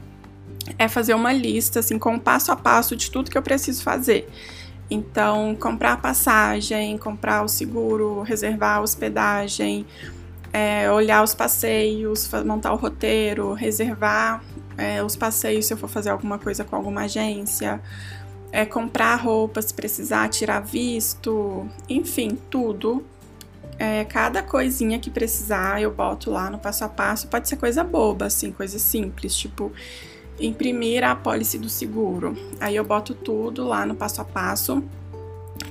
é fazer uma lista, assim, com o passo a passo de tudo que eu preciso fazer. Então, comprar passagem, comprar o seguro, reservar a hospedagem, é, olhar os passeios, montar o roteiro, reservar é, os passeios se eu for fazer alguma coisa com alguma agência, é, comprar roupa se precisar, tirar visto, enfim, tudo é, cada coisinha que precisar, eu boto lá no passo a passo. Pode ser coisa boba, assim, coisa simples, tipo imprimir a apólice do seguro. Aí eu boto tudo lá no passo a passo,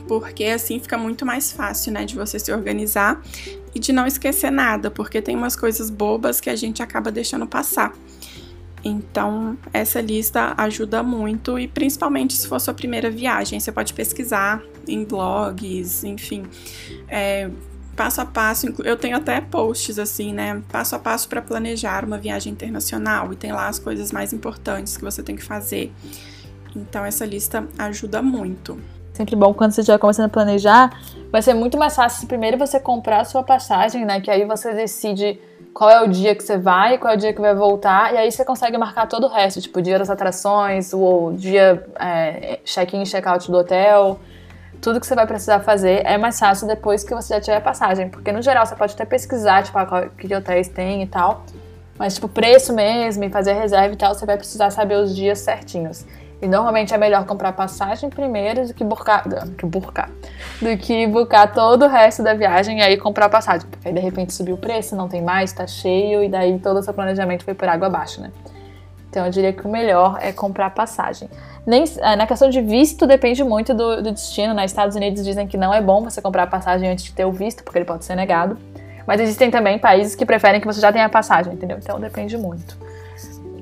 porque assim fica muito mais fácil, né, de você se organizar e de não esquecer nada, porque tem umas coisas bobas que a gente acaba deixando passar. Então, essa lista ajuda muito e principalmente se for sua primeira viagem, você pode pesquisar em blogs, enfim, é, passo a passo. Eu tenho até posts assim, né? Passo a passo para planejar uma viagem internacional e tem lá as coisas mais importantes que você tem que fazer. Então essa lista ajuda muito. Sempre bom quando você já começando a planejar, vai ser muito mais fácil se primeiro você comprar a sua passagem, né? Que aí você decide qual é o dia que você vai, qual é o dia que vai voltar, e aí você consegue marcar todo o resto, tipo dia das atrações, o dia é, check-in check-out do hotel tudo que você vai precisar fazer é mais fácil depois que você já tiver passagem. Porque no geral você pode até pesquisar, tipo, ah, qual, que hotéis tem e tal. Mas, tipo, preço mesmo e fazer reserva e tal, você vai precisar saber os dias certinhos. E normalmente é melhor comprar passagem primeiro do que burcar, que burcar, do que buscar todo o resto da viagem e aí comprar passagem. Porque aí de repente subiu o preço, não tem mais, tá cheio e daí todo o seu planejamento foi por água abaixo, né? Então eu diria que o melhor é comprar passagem. Nem, é, na questão de visto, depende muito do, do destino. Nos né? Estados Unidos dizem que não é bom você comprar passagem antes de ter o visto, porque ele pode ser negado. Mas existem também países que preferem que você já tenha a passagem, entendeu? Então depende muito.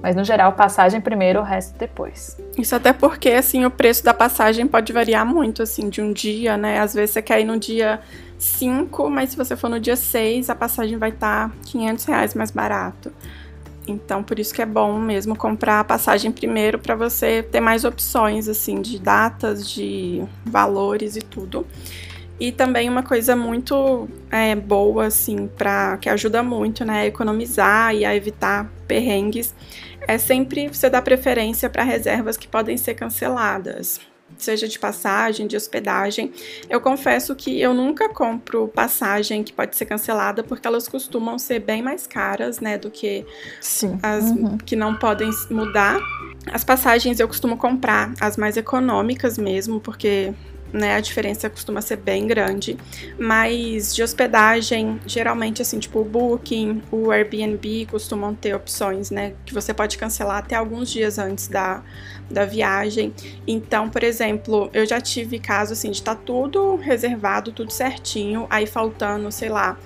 Mas no geral, passagem primeiro, o resto depois. Isso até porque, assim, o preço da passagem pode variar muito, assim, de um dia, né? Às vezes você quer ir no dia 5, mas se você for no dia 6, a passagem vai estar tá 500 reais mais barato. Então, por isso que é bom mesmo comprar a passagem primeiro para você ter mais opções, assim, de datas, de valores e tudo. E também uma coisa muito é, boa, assim, para que ajuda muito, né, a economizar e a evitar perrengues, é sempre você dar preferência para reservas que podem ser canceladas seja de passagem, de hospedagem. Eu confesso que eu nunca compro passagem que pode ser cancelada, porque elas costumam ser bem mais caras, né, do que Sim. as uhum. que não podem mudar. As passagens eu costumo comprar as mais econômicas mesmo, porque né? A diferença costuma ser bem grande. Mas de hospedagem, geralmente assim, tipo o Booking, o Airbnb costumam ter opções, né? Que você pode cancelar até alguns dias antes da, da viagem. Então, por exemplo, eu já tive caso assim de estar tá tudo reservado, tudo certinho, aí faltando, sei lá,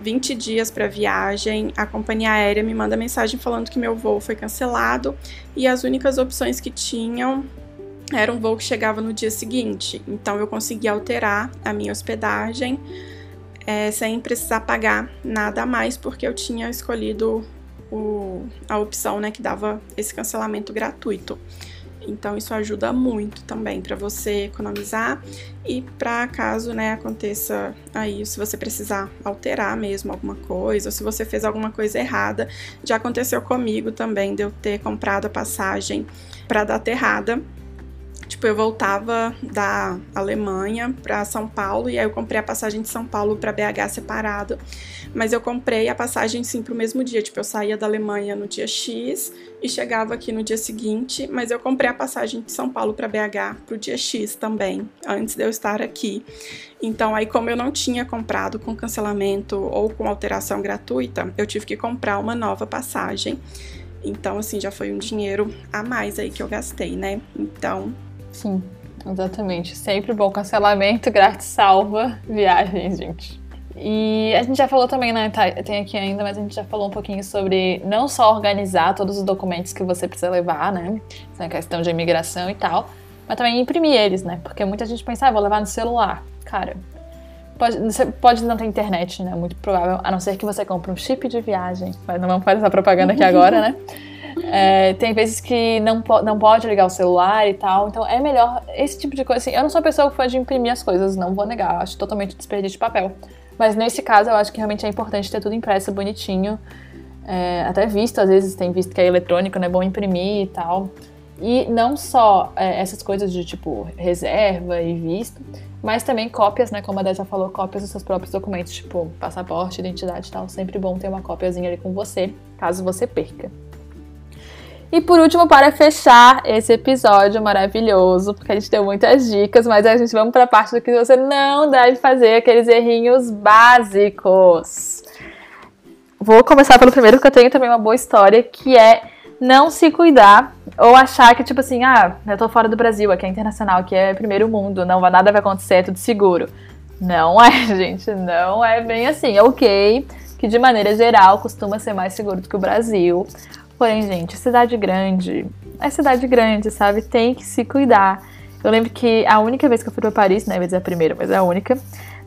20 dias para viagem, a companhia aérea me manda mensagem falando que meu voo foi cancelado e as únicas opções que tinham era um voo que chegava no dia seguinte, então eu consegui alterar a minha hospedagem é, sem precisar pagar nada a mais, porque eu tinha escolhido o, a opção né, que dava esse cancelamento gratuito. Então isso ajuda muito também para você economizar e para caso, né, aconteça aí, se você precisar alterar mesmo alguma coisa, ou se você fez alguma coisa errada, já aconteceu comigo também de eu ter comprado a passagem para data errada Tipo, eu voltava da Alemanha para São Paulo e aí eu comprei a passagem de São Paulo para BH separado. Mas eu comprei a passagem sim pro mesmo dia. Tipo, eu saía da Alemanha no dia X e chegava aqui no dia seguinte, mas eu comprei a passagem de São Paulo para BH pro dia X também, antes de eu estar aqui. Então, aí como eu não tinha comprado com cancelamento ou com alteração gratuita, eu tive que comprar uma nova passagem. Então, assim, já foi um dinheiro a mais aí que eu gastei, né? Então, Sim, exatamente. Sempre bom cancelamento grátis salva viagens, gente. E a gente já falou também, né? Tá, tem aqui ainda, mas a gente já falou um pouquinho sobre não só organizar todos os documentos que você precisa levar, né? Essa questão de imigração e tal, mas também imprimir eles, né? Porque muita gente pensa, ah, vou levar no celular. Cara, pode, você pode não ter internet, né? Muito provável, a não ser que você compre um chip de viagem. Mas não vamos fazer essa propaganda aqui agora, né? É, tem vezes que não, po não pode ligar o celular e tal, então é melhor esse tipo de coisa. Assim, eu não sou pessoa que de imprimir as coisas, não vou negar, acho totalmente desperdício de papel. Mas nesse caso eu acho que realmente é importante ter tudo impresso bonitinho, é, até visto, às vezes tem visto que é eletrônico, não é bom imprimir e tal. E não só é, essas coisas de tipo reserva e visto, mas também cópias, né? Como a Dé já falou, cópias dos seus próprios documentos, tipo passaporte, identidade e tal. Sempre bom ter uma cópiazinha ali com você, caso você perca. E por último, para fechar esse episódio maravilhoso, porque a gente deu muitas dicas, mas a gente vamos para a parte do que você não deve fazer, aqueles errinhos básicos. Vou começar pelo primeiro, porque eu tenho também uma boa história, que é não se cuidar ou achar que, tipo assim, ah, eu tô fora do Brasil, aqui é internacional, aqui é primeiro mundo, não nada vai acontecer, é tudo seguro. Não é, gente, não é bem assim. Ok, que de maneira geral costuma ser mais seguro do que o Brasil. Porém, gente, cidade grande é cidade grande, sabe? Tem que se cuidar. Eu lembro que a única vez que eu fui pra Paris, né? Vou dizer a primeira, mas é a única.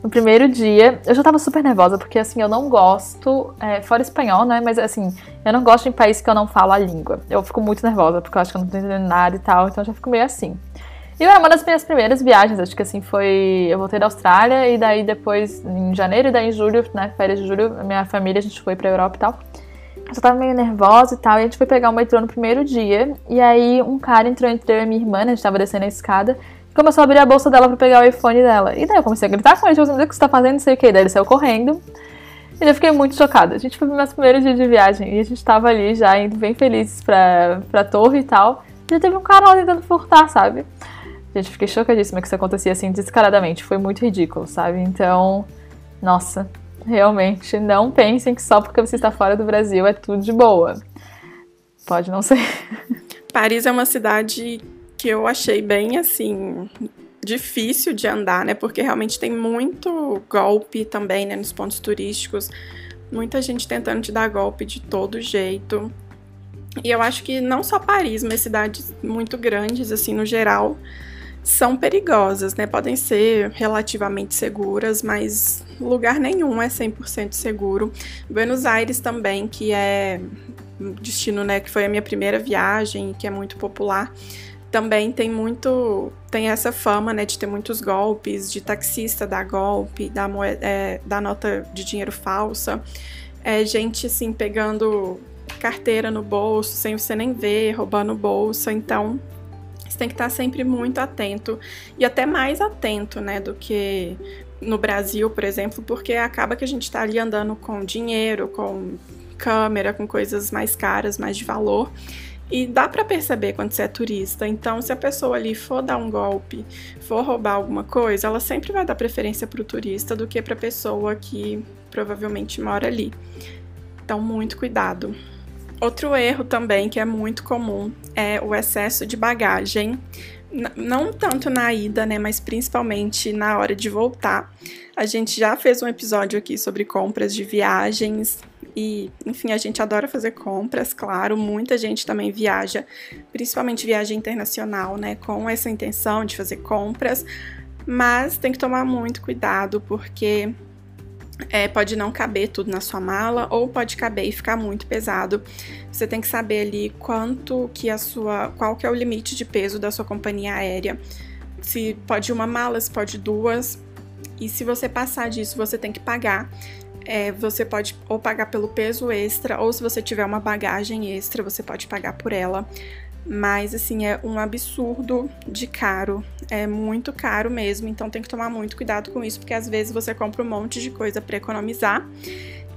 No primeiro dia, eu já tava super nervosa, porque assim, eu não gosto, é, fora espanhol, né? Mas assim, eu não gosto em país que eu não falo a língua. Eu fico muito nervosa, porque eu acho que eu não tô entendendo nada e tal, então eu já fico meio assim. E é uma das minhas primeiras viagens, acho que assim, foi. Eu voltei da Austrália, e daí depois, em janeiro, e daí em julho, né? Férias de julho, minha família, a gente foi pra Europa e tal. Eu só tava meio nervosa e tal. E a gente foi pegar o metrô no primeiro dia. E aí um cara entrou entre eu e minha irmã, né? A gente tava descendo a escada. E começou a abrir a bolsa dela pra pegar o iPhone dela. E daí eu comecei a gritar com ele, tipo, o que você tá fazendo? Não sei o que. Daí ele saiu correndo. E eu fiquei muito chocada. A gente foi no nosso primeiro dia de viagem. E a gente tava ali já indo bem felizes pra, pra torre e tal. E já teve um cara lá tentando furtar, sabe? Gente, fiquei chocadíssima que isso acontecia assim descaradamente. Foi muito ridículo, sabe? Então, nossa, realmente não pensem que só porque você está fora do Brasil é tudo de boa. Pode não ser. Paris é uma cidade que eu achei bem assim difícil de andar, né? Porque realmente tem muito golpe também, né, nos pontos turísticos. Muita gente tentando te dar golpe de todo jeito. E eu acho que não só Paris, mas cidades muito grandes, assim, no geral, são perigosas, né? Podem ser relativamente seguras, mas lugar nenhum é 100% seguro. Buenos Aires também, que é destino, né, que foi a minha primeira viagem, que é muito popular, também tem muito, tem essa fama, né, de ter muitos golpes, de taxista dar golpe, da moeda, é, da nota de dinheiro falsa, é, gente assim pegando carteira no bolso sem você nem ver, roubando bolsa, então você tem que estar sempre muito atento e até mais atento, né, do que no Brasil, por exemplo, porque acaba que a gente está ali andando com dinheiro, com câmera, com coisas mais caras, mais de valor. E dá para perceber quando você é turista. Então, se a pessoa ali for dar um golpe, for roubar alguma coisa, ela sempre vai dar preferência para o turista do que para a pessoa que provavelmente mora ali. Então, muito cuidado. Outro erro também que é muito comum é o excesso de bagagem. Não tanto na ida, né, mas principalmente na hora de voltar. A gente já fez um episódio aqui sobre compras de viagens, e, enfim, a gente adora fazer compras, claro. Muita gente também viaja, principalmente viagem internacional, né, com essa intenção de fazer compras. Mas tem que tomar muito cuidado porque é, pode não caber tudo na sua mala ou pode caber e ficar muito pesado. Você tem que saber ali quanto que a sua, qual que é o limite de peso da sua companhia aérea. Se pode uma mala, se pode duas. E se você passar disso, você tem que pagar é, você pode ou pagar pelo peso extra, ou se você tiver uma bagagem extra, você pode pagar por ela. Mas assim, é um absurdo de caro. É muito caro mesmo, então tem que tomar muito cuidado com isso, porque às vezes você compra um monte de coisa para economizar.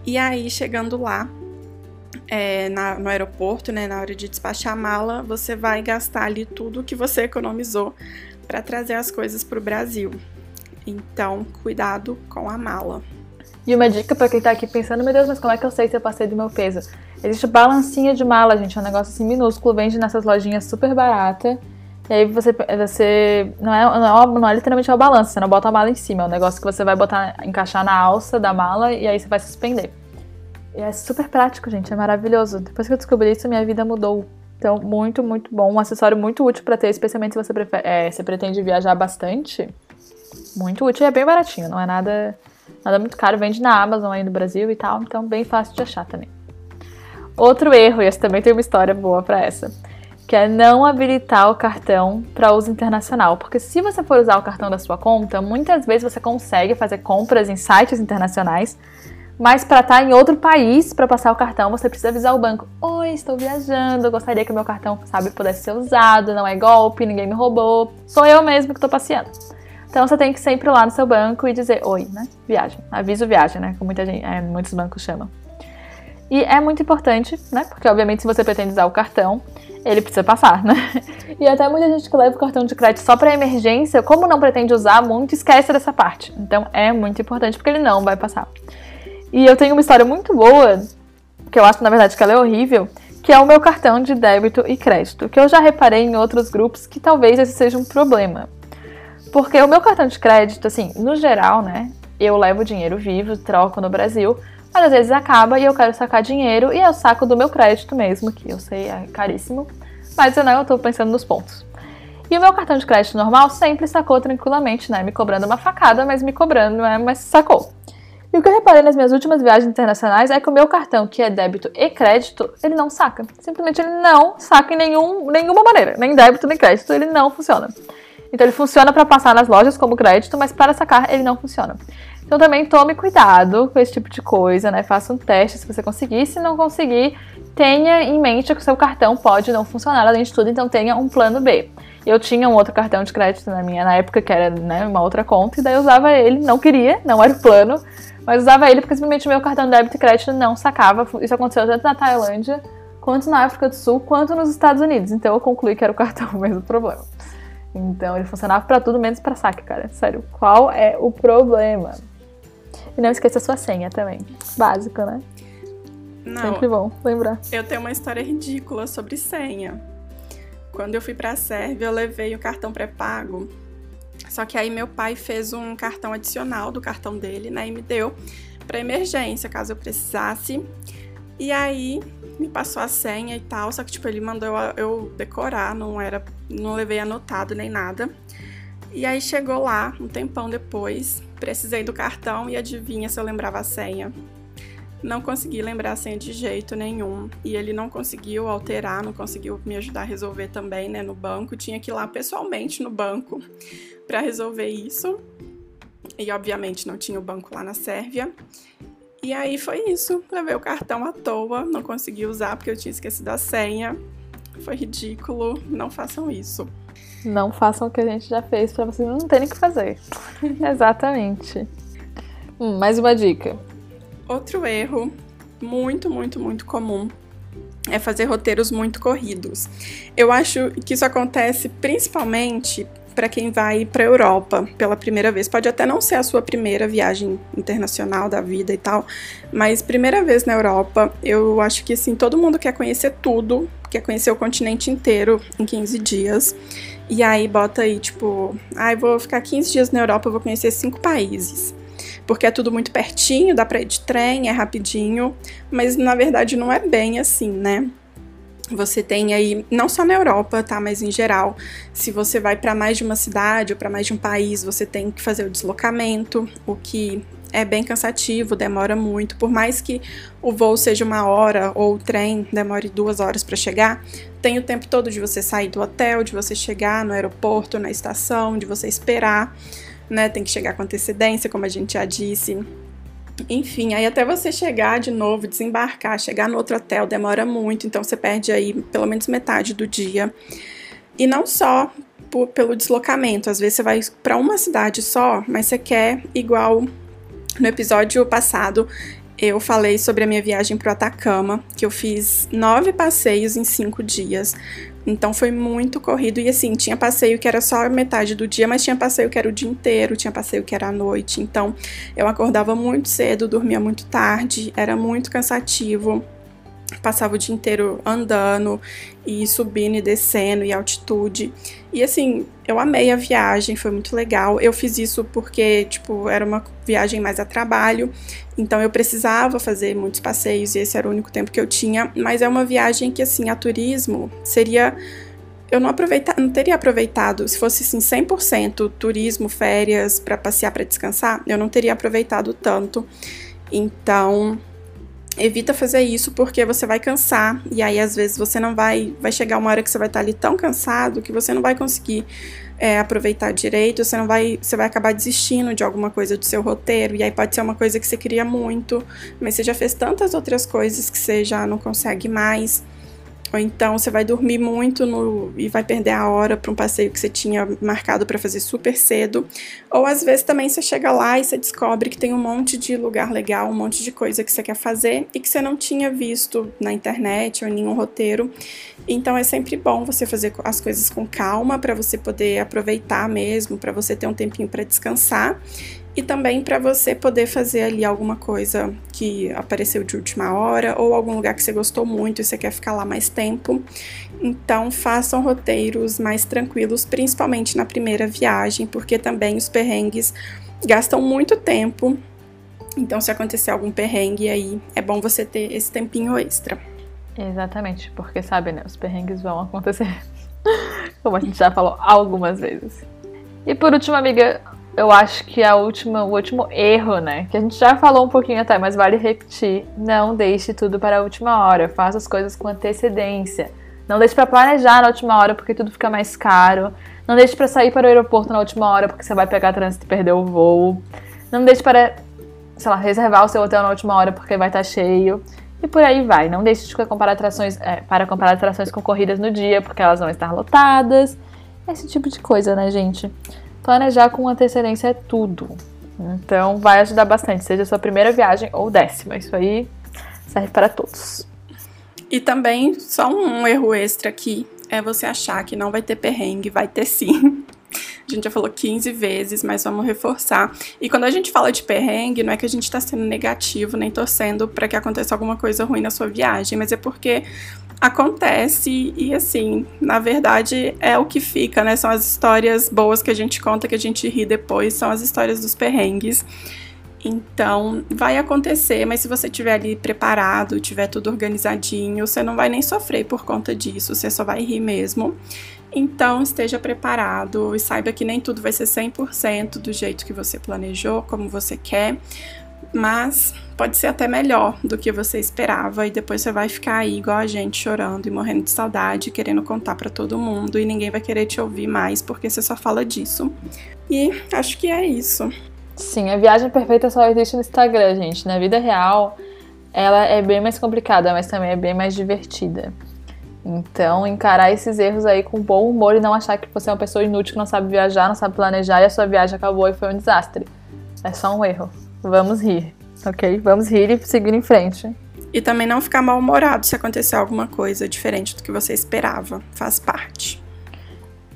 E aí, chegando lá, é, na, no aeroporto, né, na hora de despachar a mala, você vai gastar ali tudo que você economizou para trazer as coisas para o Brasil. Então, cuidado com a mala. E uma dica para quem tá aqui pensando, meu Deus, mas como é que eu sei se eu passei do meu peso? Existe balancinha de mala, gente, é um negócio assim minúsculo, vende nessas lojinhas super barata. E aí você, você não, é, não, é, não é literalmente uma balança, você não bota a mala em cima, é um negócio que você vai botar, encaixar na alça da mala e aí você vai suspender. E é super prático, gente, é maravilhoso. Depois que eu descobri isso, minha vida mudou. Então, muito, muito bom. Um acessório muito útil para ter, especialmente se você, prefere, é, você pretende viajar bastante. Muito útil e é bem baratinho, não é nada Nada muito caro, vende na Amazon aí no Brasil e tal, então bem fácil de achar também. Outro erro, e esse também tem uma história boa para essa, que é não habilitar o cartão para uso internacional, porque se você for usar o cartão da sua conta, muitas vezes você consegue fazer compras em sites internacionais, mas para estar tá em outro país para passar o cartão, você precisa avisar o banco: "Oi, estou viajando, gostaria que meu cartão, sabe, pudesse ser usado, não é golpe, ninguém me roubou, sou eu mesmo que estou passeando". Então você tem que sempre ir lá no seu banco e dizer oi, né? Viagem. Aviso viagem, né? Como muita gente, é, muitos bancos chamam. E é muito importante, né? Porque obviamente se você pretende usar o cartão, ele precisa passar, né? E até muita gente que leva o cartão de crédito só para emergência, como não pretende usar muito, esquece dessa parte. Então é muito importante porque ele não vai passar. E eu tenho uma história muito boa, que eu acho na verdade que ela é horrível, que é o meu cartão de débito e crédito, que eu já reparei em outros grupos que talvez esse seja um problema. Porque o meu cartão de crédito, assim, no geral, né? Eu levo dinheiro vivo, troco no Brasil, mas às vezes acaba e eu quero sacar dinheiro e eu saco do meu crédito mesmo, que eu sei é caríssimo, mas eu não tô pensando nos pontos. E o meu cartão de crédito normal sempre sacou tranquilamente, né? Me cobrando uma facada, mas me cobrando, né? Mas sacou. E o que eu reparei nas minhas últimas viagens internacionais é que o meu cartão, que é débito e crédito, ele não saca. Simplesmente ele não saca em nenhum, nenhuma maneira. Nem débito, nem crédito, ele não funciona. Então ele funciona para passar nas lojas como crédito, mas para sacar ele não funciona. Então também tome cuidado com esse tipo de coisa, né? Faça um teste se você conseguir. Se não conseguir, tenha em mente que o seu cartão pode não funcionar além de tudo, então tenha um plano B. Eu tinha um outro cartão de crédito na minha na época que era né, uma outra conta, e daí eu usava ele, não queria, não era o plano, mas usava ele porque simplesmente o meu cartão de débito e crédito não sacava. Isso aconteceu tanto na Tailândia, quanto na África do Sul, quanto nos Estados Unidos. Então eu concluí que era o cartão mesmo problema. Então ele funcionava para tudo menos para saque, cara. Sério, qual é o problema? E não esqueça a sua senha também. Básico, né? Não. Sempre bom lembrar. Eu tenho uma história ridícula sobre senha. Quando eu fui para a Sérvia, eu levei o cartão pré-pago. Só que aí meu pai fez um cartão adicional do cartão dele, né, e me deu para emergência, caso eu precisasse. E aí me passou a senha e tal, só que tipo ele mandou eu, eu decorar, não era, não levei anotado nem nada. E aí chegou lá, um tempão depois, precisei do cartão e adivinha se eu lembrava a senha. Não consegui lembrar a senha de jeito nenhum. E ele não conseguiu alterar, não conseguiu me ajudar a resolver também, né, no banco. Tinha que ir lá pessoalmente no banco para resolver isso. E obviamente não tinha o banco lá na Sérvia. E aí foi isso. Levei o cartão à toa, não consegui usar porque eu tinha esquecido a senha. Foi ridículo. Não façam isso. Não façam o que a gente já fez para vocês não terem que fazer. Exatamente. Hum, mais uma dica. Outro erro muito, muito, muito comum é fazer roteiros muito corridos. Eu acho que isso acontece principalmente para quem vai para a Europa pela primeira vez. Pode até não ser a sua primeira viagem internacional da vida e tal, mas primeira vez na Europa, eu acho que assim, todo mundo quer conhecer tudo, quer conhecer o continente inteiro em 15 dias. E aí bota aí, tipo, ai, ah, vou ficar 15 dias na Europa, vou conhecer cinco países. Porque é tudo muito pertinho, dá pra ir de trem, é rapidinho, mas na verdade não é bem assim, né? Você tem aí, não só na Europa, tá, mas em geral, se você vai para mais de uma cidade ou para mais de um país, você tem que fazer o deslocamento, o que é bem cansativo, demora muito. Por mais que o voo seja uma hora ou o trem demore duas horas para chegar, tem o tempo todo de você sair do hotel, de você chegar no aeroporto, na estação, de você esperar, né? Tem que chegar com antecedência, como a gente já disse. Enfim, aí até você chegar de novo, desembarcar, chegar no outro hotel demora muito, então você perde aí pelo menos metade do dia. E não só por, pelo deslocamento, às vezes você vai para uma cidade só, mas você quer igual no episódio passado eu falei sobre a minha viagem para o Atacama, que eu fiz nove passeios em cinco dias. Então foi muito corrido. E assim, tinha passeio que era só metade do dia, mas tinha passeio que era o dia inteiro, tinha passeio que era à noite. Então eu acordava muito cedo, dormia muito tarde, era muito cansativo passava o dia inteiro andando e subindo e descendo e altitude. E assim, eu amei a viagem, foi muito legal. Eu fiz isso porque, tipo, era uma viagem mais a trabalho, então eu precisava fazer muitos passeios e esse era o único tempo que eu tinha, mas é uma viagem que assim, a turismo seria eu não aproveita, não teria aproveitado se fosse assim 100% turismo, férias para passear, para descansar, eu não teria aproveitado tanto. Então, evita fazer isso porque você vai cansar. E aí às vezes você não vai vai chegar uma hora que você vai estar ali tão cansado que você não vai conseguir é, aproveitar direito você não vai você vai acabar desistindo de alguma coisa do seu roteiro. E aí pode ser uma coisa que você queria muito mas você já fez tantas outras coisas que você já não consegue mais ou então você vai dormir muito no, e vai perder a hora para um passeio que você tinha marcado para fazer super cedo. Ou às vezes também você chega lá e você descobre que tem um monte de lugar legal, um monte de coisa que você quer fazer e que você não tinha visto na internet ou em nenhum roteiro. Então é sempre bom você fazer as coisas com calma para você poder aproveitar mesmo, para você ter um tempinho para descansar e também para você poder fazer ali alguma coisa que apareceu de última hora ou algum lugar que você gostou muito e você quer ficar lá mais tempo. Então, façam roteiros mais tranquilos, principalmente na primeira viagem, porque também os perrengues gastam muito tempo. Então, se acontecer algum perrengue aí, é bom você ter esse tempinho extra. Exatamente, porque sabe, né? Os perrengues vão acontecer. Como a gente já falou algumas vezes. E por último, amiga, eu acho que a última, o último erro, né? Que a gente já falou um pouquinho até, mas vale repetir. Não deixe tudo para a última hora. Faça as coisas com antecedência. Não deixe para planejar na última hora, porque tudo fica mais caro. Não deixe para sair para o aeroporto na última hora, porque você vai pegar trânsito e perder o voo. Não deixe para, sei lá, reservar o seu hotel na última hora, porque vai estar tá cheio. E por aí vai. Não deixe de comparar atrações, é, para comparar atrações com corridas no dia, porque elas vão estar lotadas. Esse tipo de coisa, né, gente? Planejar com antecedência é tudo. Então vai ajudar bastante, seja sua primeira viagem ou décima. Isso aí serve para todos. E também, só um erro extra aqui, é você achar que não vai ter perrengue, vai ter sim. A gente já falou 15 vezes, mas vamos reforçar. E quando a gente fala de perrengue, não é que a gente está sendo negativo, nem torcendo para que aconteça alguma coisa ruim na sua viagem, mas é porque acontece e assim, na verdade é o que fica, né? São as histórias boas que a gente conta, que a gente ri depois, são as histórias dos perrengues. Então, vai acontecer, mas se você estiver ali preparado, tiver tudo organizadinho, você não vai nem sofrer por conta disso, você só vai rir mesmo. Então, esteja preparado e saiba que nem tudo vai ser 100% do jeito que você planejou, como você quer, mas pode ser até melhor do que você esperava e depois você vai ficar aí igual a gente chorando e morrendo de saudade, querendo contar para todo mundo e ninguém vai querer te ouvir mais porque você só fala disso. E acho que é isso. Sim, a viagem perfeita só existe no Instagram, gente. Na vida real, ela é bem mais complicada, mas também é bem mais divertida. Então, encarar esses erros aí com bom humor e não achar que você é uma pessoa inútil que não sabe viajar, não sabe planejar e a sua viagem acabou e foi um desastre. É só um erro. Vamos rir, ok? Vamos rir e seguir em frente. E também não ficar mal-humorado se acontecer alguma coisa diferente do que você esperava. Faz parte.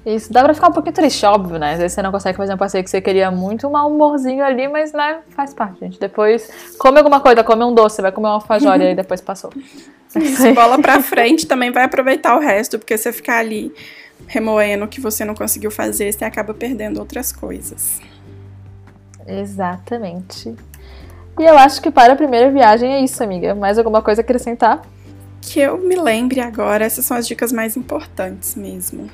Isso, dá pra ficar um pouquinho triste, óbvio, né? Às vezes você não consegue fazer um passeio que você queria muito, um mau humorzinho ali, mas né, faz parte, gente. Depois, come alguma coisa, come um doce, vai comer uma alfajor e depois passou. Isso, bola pra frente, também vai aproveitar o resto, porque você ficar ali remoendo o que você não conseguiu fazer, você acaba perdendo outras coisas. Exatamente. E eu acho que para a primeira viagem é isso, amiga. Mais alguma coisa a acrescentar? Que eu me lembre agora, essas são as dicas mais importantes mesmo.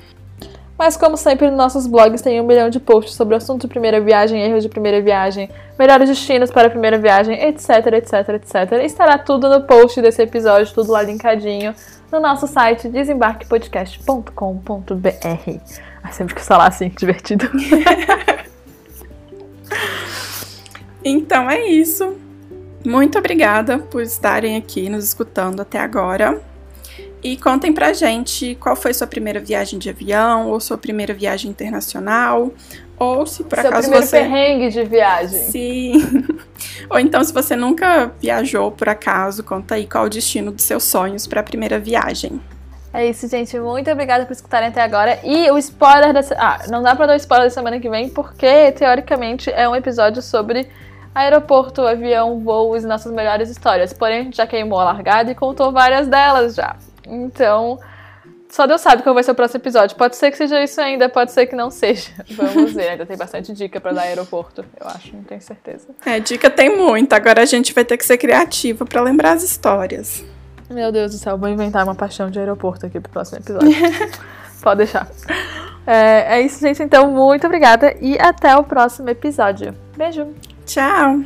Mas como sempre, nos nossos blogs tem um milhão de posts sobre o assunto de primeira viagem, erros de primeira viagem, melhores destinos para a primeira viagem, etc, etc, etc. Estará tudo no post desse episódio, tudo lá linkadinho no nosso site desembarquepodcast.com.br. Ah, sempre que falar assim, divertido. então é isso. Muito obrigada por estarem aqui nos escutando até agora. E contem pra gente qual foi sua primeira viagem de avião, ou sua primeira viagem internacional, ou se por Seu acaso primeiro você. perrengue de viagem. Sim. ou então, se você nunca viajou por acaso, conta aí qual o destino dos seus sonhos para a primeira viagem. É isso, gente. Muito obrigada por escutarem até agora. E o spoiler dessa. Ah, não dá pra dar o spoiler da semana que vem, porque teoricamente é um episódio sobre aeroporto, avião, voos e nossas melhores histórias. Porém, a gente já queimou a largada e contou várias delas já. Então, só Deus sabe qual vai ser o próximo episódio. Pode ser que seja isso ainda, pode ser que não seja. Vamos ver, ainda tem bastante dica para dar aeroporto, eu acho, não tenho certeza. É, dica tem muita, agora a gente vai ter que ser criativa para lembrar as histórias. Meu Deus do céu, vou inventar uma paixão de aeroporto aqui pro próximo episódio. pode deixar. É, é isso, gente. Então, muito obrigada e até o próximo episódio. Beijo. Tchau.